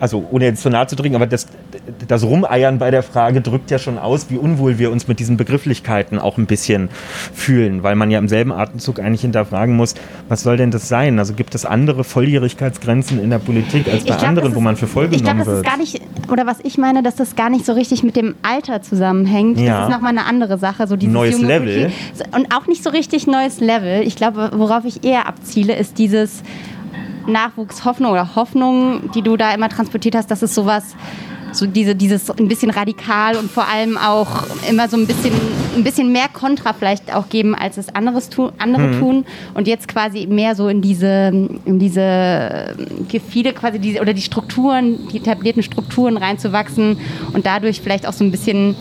also ohne jetzt zu nahe zu dringen, aber das, das Rumeiern bei der Frage drückt ja schon aus, wie unwohl wir uns mit diesen Begrifflichkeiten auch ein bisschen fühlen, weil man ja im selben Atemzug eigentlich hinterfragen muss, was soll denn das sein? Also gibt es andere Volljährigkeitsgrenzen in der Politik als bei Ich glaub, anderen, das wo man ist- für voll Ich glaube, genommen das ist wird? gar nicht, oder was ich meine, dass das gar nicht so richtig mit dem Alter zusammenhängt. Ja. Das ist nochmal eine andere Sache. So dieses Neues Level. Klischee. Und auch nicht so richtig neues Level. Ich glaube, worauf ich eher abziele, ist dieses Nachwuchshoffnung oder Hoffnung, die du da immer transportiert hast, dass es sowas, so diese, dieses ein bisschen radikal und vor allem auch immer so ein bisschen, ein bisschen mehr Kontra vielleicht auch geben, als es anderes tu, andere Mhm. tun. Und jetzt quasi mehr so in diese, in diese Gefilde quasi diese, oder die Strukturen, die etablierten Strukturen reinzuwachsen und dadurch vielleicht auch so ein bisschen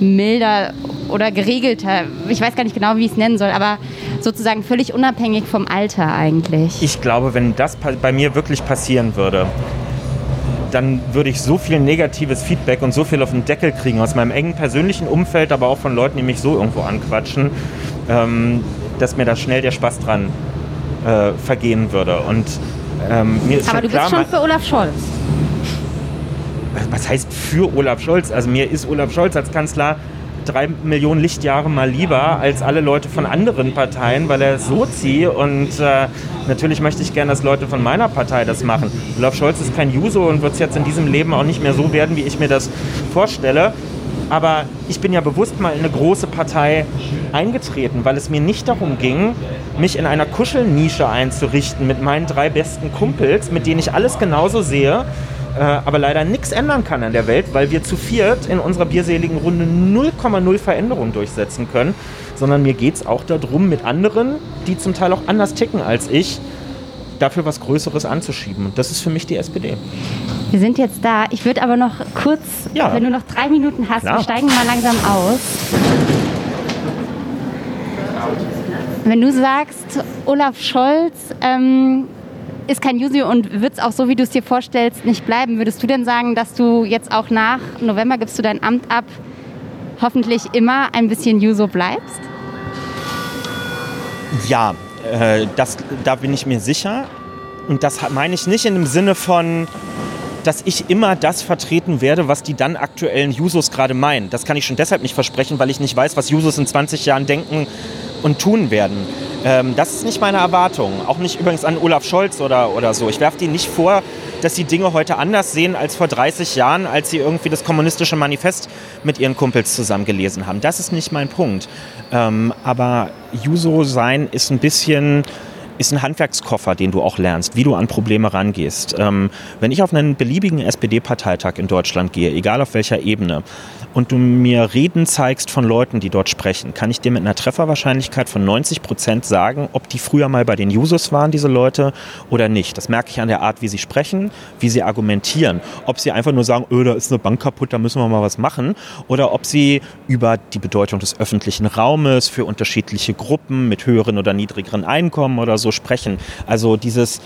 milder oder geregelter. Ich weiß gar nicht genau, wie ich es nennen soll, aber sozusagen völlig unabhängig vom Alter eigentlich. Ich glaube, wenn das bei mir wirklich passieren würde, dann würde ich so viel negatives Feedback und so viel auf den Deckel kriegen aus meinem engen persönlichen Umfeld, aber auch von Leuten, die mich so irgendwo anquatschen, ähm, dass mir da schnell der Spaß dran äh, vergehen würde. Und ähm, mir ist aber du bist klar, schon für Olaf Scholz. was heißt für Olaf Scholz? Also mir ist Olaf Scholz als Kanzler drei Millionen Lichtjahre mal lieber als alle Leute von anderen Parteien, weil er ist Sozi und äh, natürlich möchte ich gerne, dass Leute von meiner Partei das machen. Olaf Scholz ist kein Juso und wird es jetzt in diesem Leben auch nicht mehr so werden, wie ich mir das vorstelle. Aber ich bin ja bewusst mal in eine große Partei eingetreten, weil es mir nicht darum ging, mich in einer Kuschelnische einzurichten mit meinen drei besten Kumpels, mit denen ich alles genauso sehe, äh, aber leider nichts ändern kann an der Welt, weil wir zu viert in unserer bierseligen Runde 0,0 Veränderung durchsetzen können, sondern mir geht es auch darum, mit anderen, die zum Teil auch anders ticken als ich, dafür was Größeres anzuschieben. Und das ist für mich die SPD. Wir sind jetzt da. Ich würde aber noch kurz, Ja. wenn du noch drei Minuten hast, Klar. wir steigen mal langsam aus. Wenn du sagst, Olaf Scholz ähm, ist kein Jusi und wird es auch so, wie du es dir vorstellst, nicht bleiben, würdest du denn sagen, dass du jetzt auch nach November gibst du dein Amt ab, hoffentlich immer ein bisschen Juso bleibst? Ja, äh, das, da bin ich mir sicher. Und das meine ich nicht in dem Sinne von, dass ich immer das vertreten werde, was die dann aktuellen Jusos gerade meinen. Das kann ich schon deshalb nicht versprechen, weil ich nicht weiß, was Jusos in 20 Jahren denken und tun werden. Ähm, das ist nicht meine Erwartung. Auch nicht übrigens an Olaf Scholz oder, oder so. Ich werfe denen nicht vor, dass sie Dinge heute anders sehen als vor 30 Jahren, als sie irgendwie das kommunistische Manifest mit ihren Kumpels zusammen gelesen haben. Das ist nicht mein Punkt. Ähm, aber Juso sein ist ein bisschen ist ein Handwerkskoffer, den du auch lernst, wie du an Probleme rangehst. Ähm, wenn ich auf einen beliebigen SPD-Parteitag in Deutschland gehe, egal auf welcher Ebene, und du mir Reden zeigst von Leuten, die dort sprechen, kann ich dir mit einer Trefferwahrscheinlichkeit von 90 Prozent sagen, ob die früher mal bei den Jusos waren, diese Leute, oder nicht. Das merke ich an der Art, wie sie sprechen, wie sie argumentieren. Ob sie einfach nur sagen, öh, da ist eine Bank kaputt, da müssen wir mal was machen, oder ob sie über die Bedeutung des öffentlichen Raumes für unterschiedliche Gruppen mit höheren oder niedrigeren Einkommen oder so sprechen. Also dieses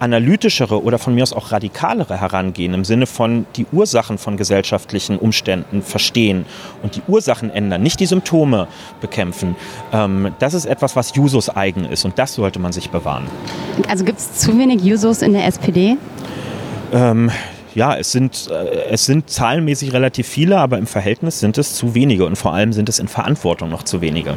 analytischere oder von mir aus auch radikalere Herangehen im Sinne von die Ursachen von gesellschaftlichen Umständen verstehen und die Ursachen ändern, nicht die Symptome bekämpfen. Ähm, das ist etwas, was Jusos eigen ist und das sollte man sich bewahren. Also gibt es zu wenig Jusos in der SPD? Ähm, ja, es sind, äh, es sind zahlenmäßig relativ viele, aber im Verhältnis sind es zu wenige und vor allem sind es in Verantwortung noch zu wenige.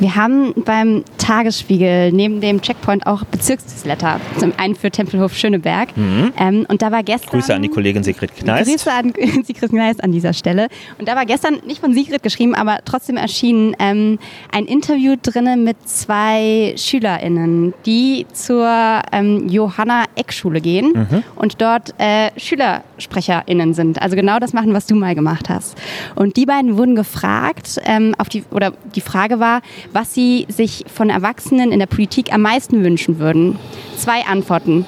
Wir haben beim Tagesspiegel neben dem Checkpoint auch Bezirksnewsletter, zum einen für Tempelhof Schöneberg. Ähm, und da war gestern. Mhm. Grüße an die Kollegin Sigrid Kneist. Grüße an [laughs] Sigrid Kneist an dieser Stelle. Und da war gestern nicht von Sigrid geschrieben, aber trotzdem erschienen ähm, ein Interview drinnen mit zwei SchülerInnen, die zur ähm, Johanna Eck Schule gehen Mhm. und dort äh, SchülersprecherInnen sind. Also genau das machen, was du mal gemacht hast. Und die beiden wurden gefragt, ähm, auf die, oder die Frage war, was sie sich von Erwachsenen in der Politik am meisten wünschen würden. Zwei Antworten.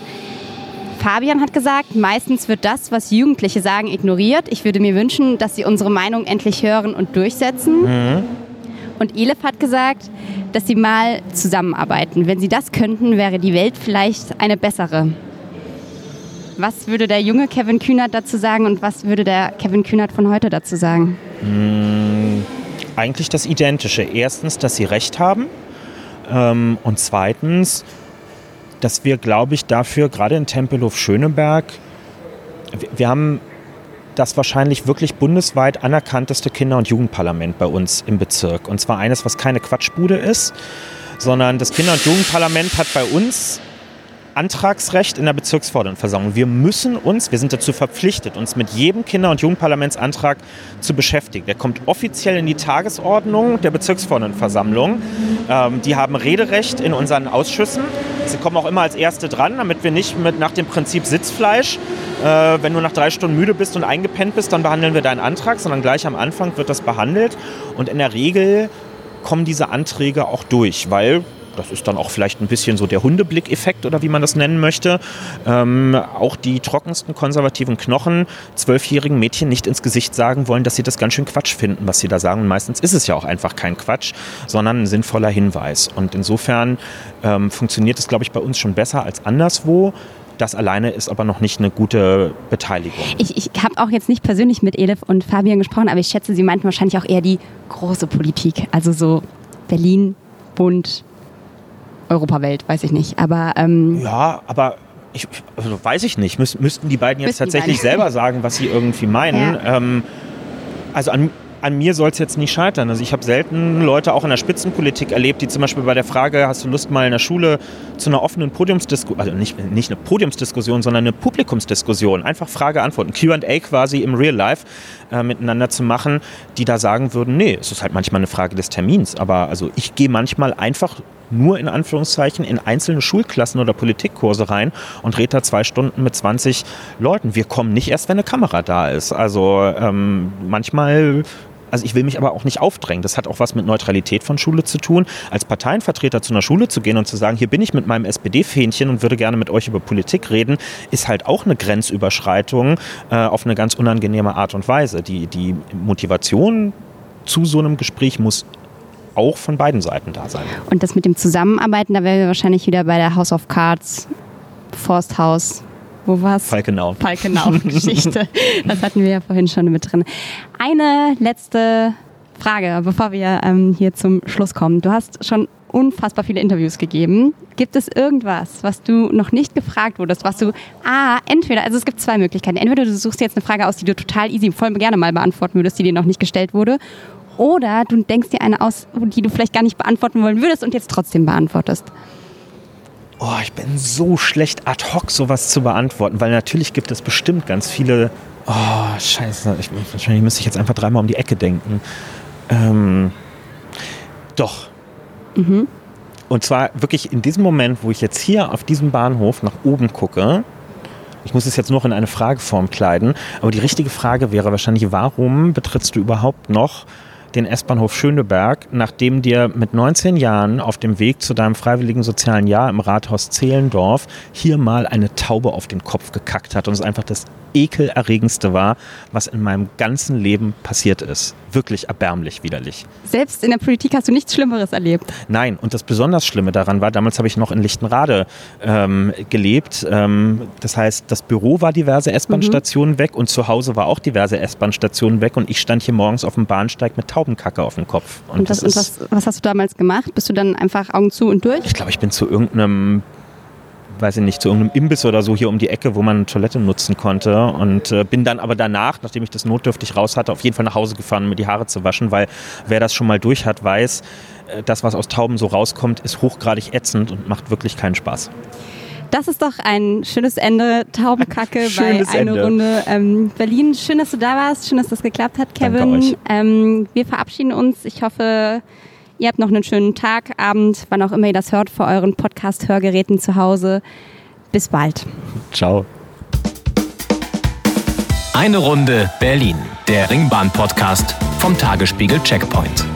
Fabian hat gesagt, meistens wird das, was Jugendliche sagen, ignoriert. Ich würde mir wünschen, dass sie unsere Meinung endlich hören und durchsetzen. Und Elif hat gesagt, dass sie mal zusammenarbeiten. Wenn sie das könnten, wäre die Welt vielleicht eine bessere. Was würde der junge Kevin Kühnert dazu sagen und was würde der Kevin Kühnert von heute dazu sagen? Eigentlich das Identische. Erstens, dass sie recht haben. Ähm, und zweitens, dass wir, glaube ich, dafür, gerade in Tempelhof-Schöneberg, wir, wir haben das wahrscheinlich wirklich bundesweit anerkannteste Kinder- und Jugendparlament bei uns im Bezirk. Und zwar eines, was keine Quatschbude ist, sondern das Kinder- und Jugendparlament hat bei uns Antragsrecht in der Bezirksverordnetenversammlung. Wir müssen uns, wir sind dazu verpflichtet, uns mit jedem Kinder- und Jugendparlamentsantrag zu beschäftigen. Der kommt offiziell in die Tagesordnung der Bezirksverordnetenversammlung. Ähm, die haben Rederecht in unseren Ausschüssen. Sie kommen auch immer als Erste dran, damit wir nicht mit nach dem Prinzip Sitzfleisch, äh, wenn du nach drei Stunden müde bist und eingepennt bist, dann behandeln wir deinen Antrag, sondern gleich am Anfang wird das behandelt. Und in der Regel kommen diese Anträge auch durch, weil das ist dann auch vielleicht ein bisschen so der Hundeblick-Effekt oder wie man das nennen möchte. Ähm, auch die trockensten konservativen Knochen zwölfjährigen Mädchen nicht ins Gesicht sagen wollen, dass sie das ganz schön Quatsch finden, was sie da sagen. Und meistens ist es ja auch einfach kein Quatsch, sondern ein sinnvoller Hinweis. Und insofern ähm, funktioniert es, glaube ich, bei uns schon besser als anderswo. Das alleine ist aber noch nicht eine gute Beteiligung. Ich, ich habe auch jetzt nicht persönlich mit Elif und Fabian gesprochen, aber ich schätze, sie meinten wahrscheinlich auch eher die große Politik. Also so Berlin, Bund, Europawelt, weiß ich nicht. Aber ähm, Ja, aber ich, also weiß ich nicht. Müs, müssten die beiden jetzt tatsächlich beiden. selber sagen, was sie irgendwie meinen. Ähm, also an, an mir soll es jetzt nicht scheitern. Also ich habe selten Leute auch in der Spitzenpolitik erlebt, die zum Beispiel bei der Frage, hast du Lust mal in der Schule zu einer offenen Podiumsdiskussion, also nicht, nicht eine Podiumsdiskussion, sondern eine Publikumsdiskussion, einfach Frage, Antwort, ein Q&A quasi im Real Life äh, miteinander zu machen, die da sagen würden, nee, es ist halt manchmal eine Frage des Termins, aber also ich gehe manchmal einfach nur in Anführungszeichen in einzelne Schulklassen oder Politikkurse rein und rede da zwei Stunden mit 20 Leuten. Wir kommen nicht erst, wenn eine Kamera da ist. Also ähm, manchmal also ich will mich aber auch nicht aufdrängen. Das hat auch was mit Neutralität von Schule zu tun. Als Parteienvertreter zu einer Schule zu gehen und zu sagen, hier bin ich mit meinem SPD-Fähnchen und würde gerne mit euch über Politik reden, ist halt auch eine Grenzüberschreitung äh, auf eine ganz unangenehme Art und Weise. Die, die Motivation zu so einem Gespräch muss auch von beiden Seiten da sein. und das mit dem Zusammenarbeiten, da wären wir wahrscheinlich wieder bei der House of Cards, Forsthaus, wo war's? Falkenau. Falkenau-Geschichte. [laughs] Das hatten wir ja vorhin schon mit drin. Eine letzte Frage, bevor wir ähm, hier zum Schluss kommen. Du hast schon unfassbar viele Interviews gegeben. Gibt es irgendwas, was du noch nicht gefragt wurdest, was du, ah, entweder, also es gibt zwei Möglichkeiten. Entweder du suchst jetzt eine Frage aus, die du total easy, voll gerne mal beantworten würdest, die dir noch nicht gestellt wurde. Oder du denkst dir eine aus, die du vielleicht gar nicht beantworten wollen würdest und jetzt trotzdem beantwortest. Oh, ich bin so schlecht ad hoc sowas zu beantworten, weil natürlich gibt es bestimmt ganz viele. Oh, scheiße. Ich, wahrscheinlich müsste ich jetzt einfach dreimal um die Ecke denken. Ähm, doch. Und zwar wirklich in diesem Moment, wo ich jetzt hier auf diesem Bahnhof nach oben gucke. Ich muss es jetzt noch in eine Frageform kleiden, aber die richtige Frage wäre wahrscheinlich, warum betrittst du überhaupt noch den S-Bahnhof Schöneberg, nachdem dir mit 19 Jahren auf dem Weg zu deinem freiwilligen sozialen Jahr im Rathaus Zehlendorf hier mal eine Taube auf den Kopf gekackt hat und es einfach das ekelerregendste war, was in meinem ganzen Leben passiert ist. Wirklich erbärmlich widerlich. Selbst in der Politik hast du nichts Schlimmeres erlebt. Nein, und das besonders Schlimme daran war, damals habe ich noch in Lichtenrade ähm, gelebt. Ähm, das heißt, das Büro war diverse S-Bahn-Stationen weg und zu Hause war auch diverse S-Bahn-Stationen weg und ich stand hier morgens auf dem Bahnsteig mit Taubenkacke auf dem Kopf. Und, Und, das, was, und was, was hast du damals gemacht? Bist du dann einfach Augen zu und durch? ich glaube, ich bin zu irgendeinem weiß ich nicht, zu irgendeinem Imbiss oder so hier um die Ecke, wo man eine Toilette nutzen konnte. Und äh, bin dann aber danach, nachdem ich das notdürftig raus hatte, auf jeden Fall nach Hause gefahren, um mir die Haare zu waschen, weil wer das schon mal durch hat, weiß, äh, das, was aus Tauben so rauskommt, ist hochgradig ätzend und macht wirklich keinen Spaß. Das ist doch ein schönes Ende. Taubenkacke [laughs] bei Schönes eine Ende. Runde ähm, Berlin. Schön, dass du da warst. Schön, dass das geklappt hat, Kevin. Ähm, wir verabschieden uns. Ich hoffe, ihr habt noch einen schönen Tag, Abend, wann auch immer ihr das hört, vor euren Podcast-Hörgeräten zu Hause. Bis bald. Ciao. Eine Runde Berlin, der Ringbahn-Podcast vom Tagesspiegel Checkpoint.